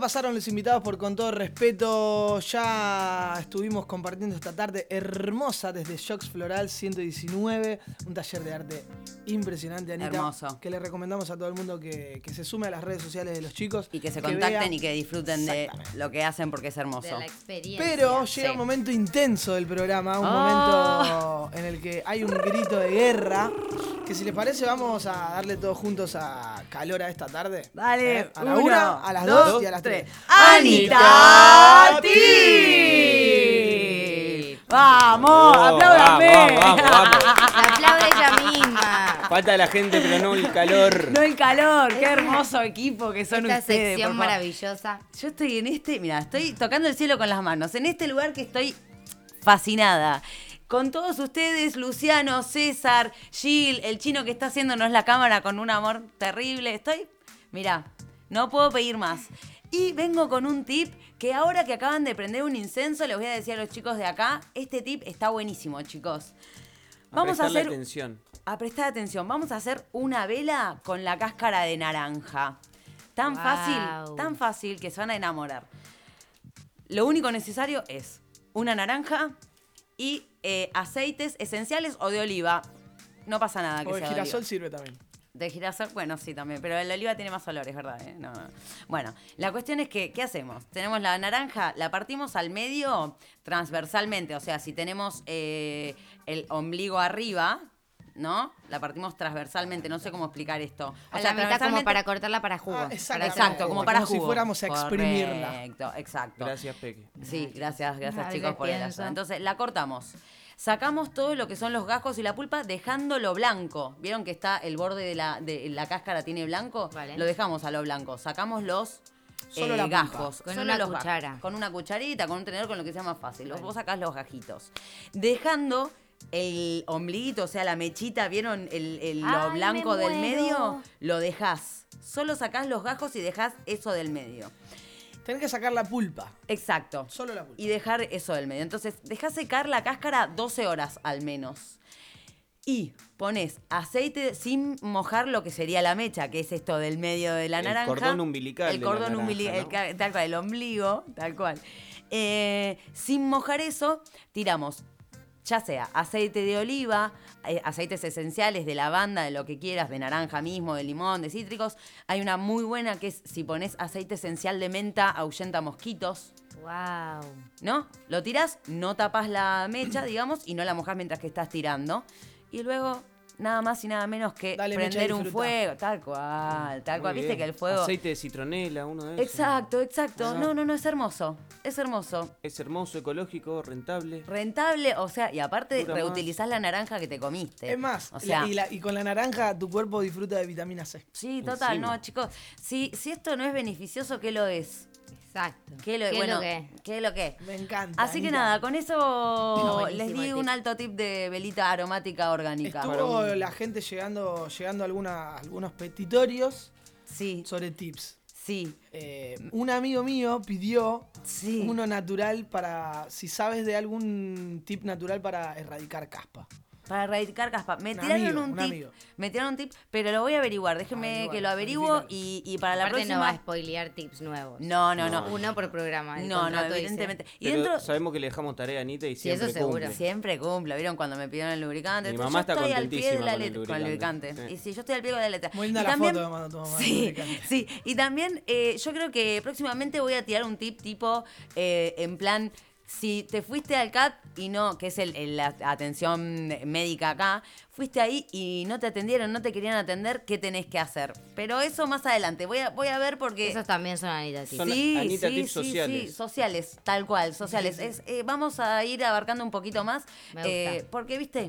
Pasaron los invitados por con todo respeto. Ya estuvimos compartiendo esta tarde hermosa desde Shocks Floral 119. Un taller de arte impresionante, Anita. Hermoso. Que le recomendamos a todo el mundo que, que se sume a las redes sociales de los chicos. Y que se contacten y que disfruten de lo que hacen porque es hermoso. De la experiencia. Pero llega Sí. un momento intenso del programa, un Oh. momento en el que hay un grito de guerra. Que si les parece, vamos a darle todos juntos a calor a esta tarde. Dale, ¿Eh? A la uno, una, a las dos, dos y a las tres. ¡Anita Ti! ¡Vamos! ¡Apláudame! Vamos, vamos, vamos. Falta la gente, pero no el calor. No el calor, qué hermoso equipo que son Esta ustedes. sección por favor. maravillosa. Yo estoy en este, mira, estoy tocando el cielo con las manos, en este lugar que estoy fascinada. Con todos ustedes, Luciano, César, Gil, el chino que está haciéndonos la cámara con un amor terrible. Estoy, mira, no puedo pedir más. Y vengo con un tip que ahora que acaban de prender un incenso, les voy a decir a los chicos de acá, este tip está buenísimo, chicos. Vamos a prestarle hacer atención. A prestar atención. Vamos a hacer una vela con la cáscara de naranja. Tan Wow. fácil, tan fácil que se van a enamorar. Lo único necesario es una naranja y eh, aceites esenciales o de oliva. No pasa nada que O sea de girasol sirve también. De girasol, bueno, sí, también. Pero el oliva tiene más olores, ¿verdad? eh? No, no. Bueno, la cuestión es que, ¿qué hacemos? Tenemos la naranja, la partimos al medio transversalmente. O sea, si tenemos eh, el ombligo arriba, ¿no? La partimos transversalmente. No sé cómo explicar esto. O A sea, la mitad como transversalmente- para cortarla para jugo. Ah, Para exactamente. Exacto, como para Como si jugo. fuéramos a exprimirla. Correcto, exacto. Gracias, Peque. Sí, gracias, gracias A chicos por el ayuda. Entonces la cortamos. Sacamos todo lo que son los gajos y la pulpa dejándolo blanco. ¿Vieron que está el borde de la, de la cáscara tiene blanco? Vale. Lo dejamos a lo blanco. Sacamos los Solo eh, la gajos. Con Solo una los gajos. cuchara. Con una cucharita, con un tenedor, con lo que sea más fácil. Los- Vos sacás los gajitos. Dejando el ombliguito, o sea, la mechita, ¿vieron el, el- lo Ay, blanco me del medio? Lo dejás. Solo sacás los gajos y dejás eso del medio. Tenés que sacar la pulpa. Exacto. Solo la pulpa. Y dejar eso del medio. Entonces, dejás secar la cáscara 12 horas al menos. Y pones aceite sin mojar lo que sería la mecha, que es esto del medio de la El naranja. cordón umbilical El cordón umbilical, tal cual, el ombligo, tal cual. Eh, sin mojar eso, tiramos ya sea aceite de oliva, eh, aceites esenciales de lavanda, de lo que quieras, de naranja mismo, de limón, de cítricos. Hay una muy buena que es si pones aceite esencial de menta, ahuyenta mosquitos. Wow. ¿no? Lo tirás, no tapas la mecha, digamos, y no la mojas mientras que estás tirando. Y luego, nada más y nada menos que Dale, prender un fuego. Tal cual, tal Muy cual. Viste bien. que el fuego. Aceite de citronela, uno de esos. Exacto, exacto. Ah. No, no, no, es hermoso. Es hermoso. Es hermoso, ecológico, rentable. Rentable, o sea, y aparte Dura reutilizás la naranja que te comiste. Es más, o sea, la- y, la- y con la naranja tu cuerpo disfruta de vitamina C. sí, total, Encima. no, chicos. Si, si esto no es beneficioso, ¿qué lo es? Exacto. ¿Qué lo, ¿Qué es bueno, lo que? ¿Qué es lo que? Me encanta. Así que nada, con eso les di un alto tip de velita aromática orgánica. Estuvo la gente llegando, llegando a alguna- algunos petitorios Sí, sobre tips. Sí, Eh, un amigo mío pidió sí. uno natural para, si sabes de algún tip natural para erradicar caspa. Para erradicar caspa. Me Un tiraron amigo, un un tip. Me tiraron un tip, pero lo voy a averiguar. Déjenme que lo averiguo y, y para la Aparte próxima. no va a spoilear tips nuevos. No, no, no. Uno por programa. No, no, dice. evidentemente. Y Pero dentro. sabemos que le dejamos tarea a Anita y Sí, siempre eso seguro. cumple. Siempre cumple, ¿vieron? Cuando me pidieron el lubricante. Mi Yo mamá está estoy al pie de la letra. Con el lubricante. Sí. Y sí, yo estoy al pie de la letra. Muy linda Y la también- foto que mandó tu mamá. Sí, sí. Y también eh, yo creo que próximamente voy a tirar un tip tipo eh, en plan. Si te fuiste al CAT y no, que es el, el- la atención médica acá, fuiste ahí y no te atendieron, no te querían atender, ¿qué tenés que hacer? Pero eso más adelante, voy a, voy a ver porque... Esos también son Anita tips. Son Sí, Anita sí, tips sí, sociales. sí, sociales, tal cual, sociales. Es, eh, vamos a ir abarcando un poquito más, Me gusta. eh, porque, viste,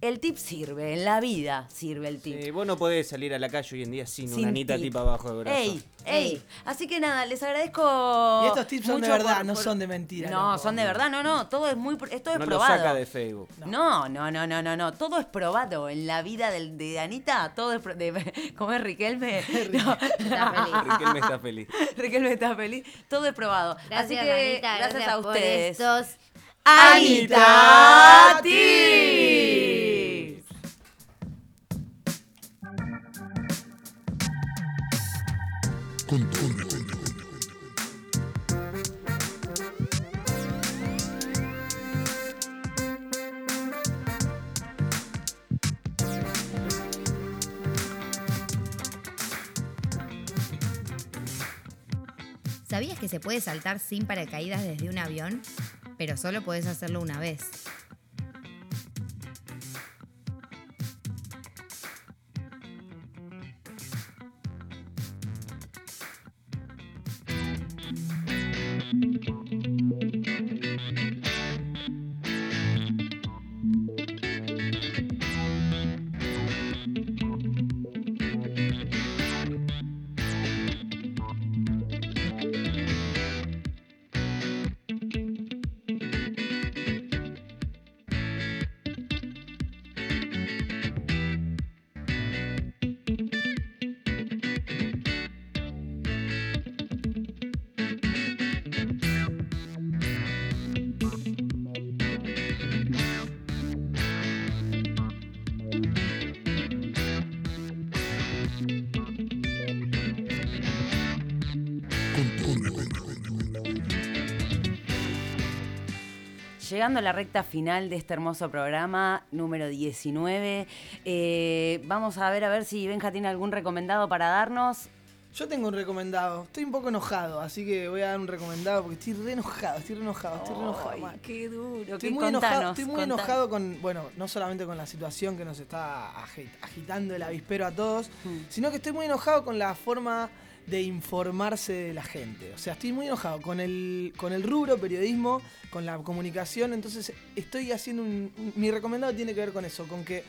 El tip sirve, en la vida sirve el tip. Eh, vos no podés salir a la calle hoy en día sin, Sin una anita tip. tipa abajo de brazo. ¡Ey! ¡Ey! Así que nada, les agradezco. Y estos tips son de verdad, por- no por- son de mentira. No, loco. son de verdad, no, no. Todo es muy. Esto es no lo probado. saca de Facebook. No, no, no, no, no, no. Todo es probado. En la vida del, de Anita, todo es. pro- De, ¿Cómo es Riquelme? No. Riquelme está feliz. Riquelme está feliz. Todo es probado. Gracias, Así que, Anita, gracias, gracias a por ustedes. estos Anita Tips. ¿Sabías que se puede saltar sin paracaídas desde un avión? Pero solo podés hacerlo una vez. Llegando a la recta final de este hermoso programa, número 19. eh, vamos a ver a ver si Benja tiene algún recomendado para darnos. Yo tengo un recomendado. Estoy un poco enojado, así que voy a dar un recomendado porque estoy re enojado, estoy re enojado, estoy re enojado. Ay, qué duro. Estoy qué- muy, enojado, estoy muy contanos. enojado con, bueno, no solamente con la situación que nos está agi- agitando el avispero a todos, Hmm. sino que estoy muy enojado con la forma de informarse de la gente. O sea, estoy muy enojado con el, con el rubro periodismo, con la comunicación. Entonces, estoy haciendo un, un- Mi recomendado tiene que ver con eso, con que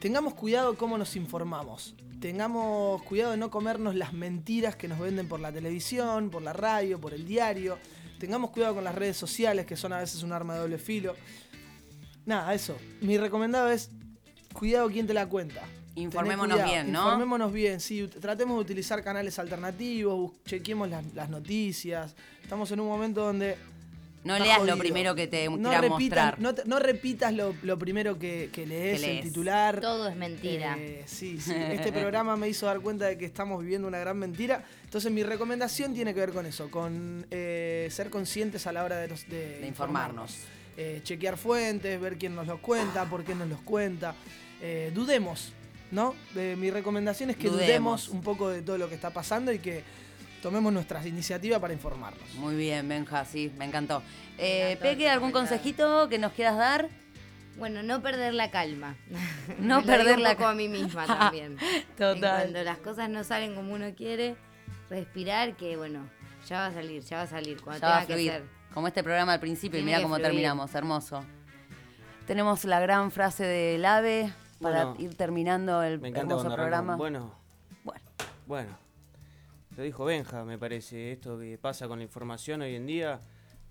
tengamos cuidado cómo nos informamos. Tengamos cuidado de no comernos las mentiras que nos venden por la televisión, por la radio, por el diario. Tengamos cuidado con las redes sociales, que son a veces un arma de doble filo. Nada, eso. Mi recomendado es cuidado quién te la cuenta. Informémonos cuidado, bien, ¿no? Informémonos bien, sí. Tratemos de utilizar canales alternativos, chequemos las, las noticias. Estamos en un momento donde. No leas lo primero que te no repitas, mostrar. No, te- no repitas lo, lo primero que, que lees, Que el titular. Todo es mentira. Eh, sí, sí. Este programa me hizo dar cuenta de que estamos viviendo una gran mentira. Entonces mi recomendación tiene que ver con eso, con eh, ser conscientes a la hora de, los- de De informarnos. Eh, chequear fuentes, ver quién nos los cuenta, por qué nos los cuenta. Eh, dudemos, ¿no? Eh, mi recomendación es que Dudemos. dudemos un poco de todo lo que está pasando y que tomemos nuestras iniciativas para informarnos. Muy bien, Benja, sí, me encantó. Eh, encantó Peque, ¿algún consejito que nos quieras dar? Bueno, no perder la calma. No Me perder la un poco ca- a mí misma también. Total. Cuando las cosas no salen como uno quiere, respirar que bueno, ya va a salir, ya va a salir. Cuando Ya va a tenga que fluir. ser. Como este programa al principio, y mira cómo fluir. terminamos, hermoso. Tenemos la gran frase del AVE para Bueno, ir terminando el Me encanta hermoso programa. Bueno, Bueno. bueno. Lo dijo Benja, me parece. Esto que pasa con la información hoy en día,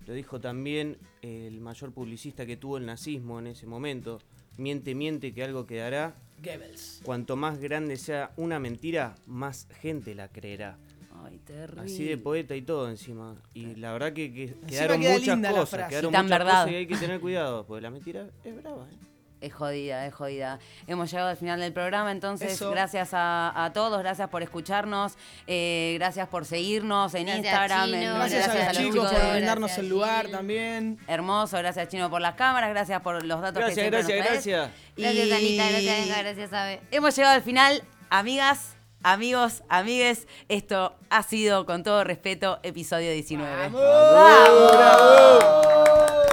lo dijo también el mayor publicista que tuvo el nazismo en ese momento. Miente, miente que algo quedará. Goebbels. Cuanto más grande sea una mentira, más gente la creerá. Ay, terrible. Así de poeta y todo encima. Y la verdad que, que quedaron queda muchas cosas. Quedaron Y tan muchas verdad. cosas y hay que tener cuidado, porque la mentira es brava. ¿eh? Es jodida, es jodida. Hemos llegado al final del programa, entonces Eso. gracias a, a todos, gracias por escucharnos, eh, gracias por seguirnos en Gracias, Instagram, Chino. en- Gracias, a los chicos chicos por brindarnos Gracias, el lugar también. Hermoso, gracias Chino por las cámaras, gracias por los datos que Gracias, siempre gracias, nos gracias. Gracias, Y Anita, gracias, gracias, Abe. Hemos llegado al final, amigas, amigos, amigues. Esto ha sido, con todo respeto, episodio 19. Cuatro amigos en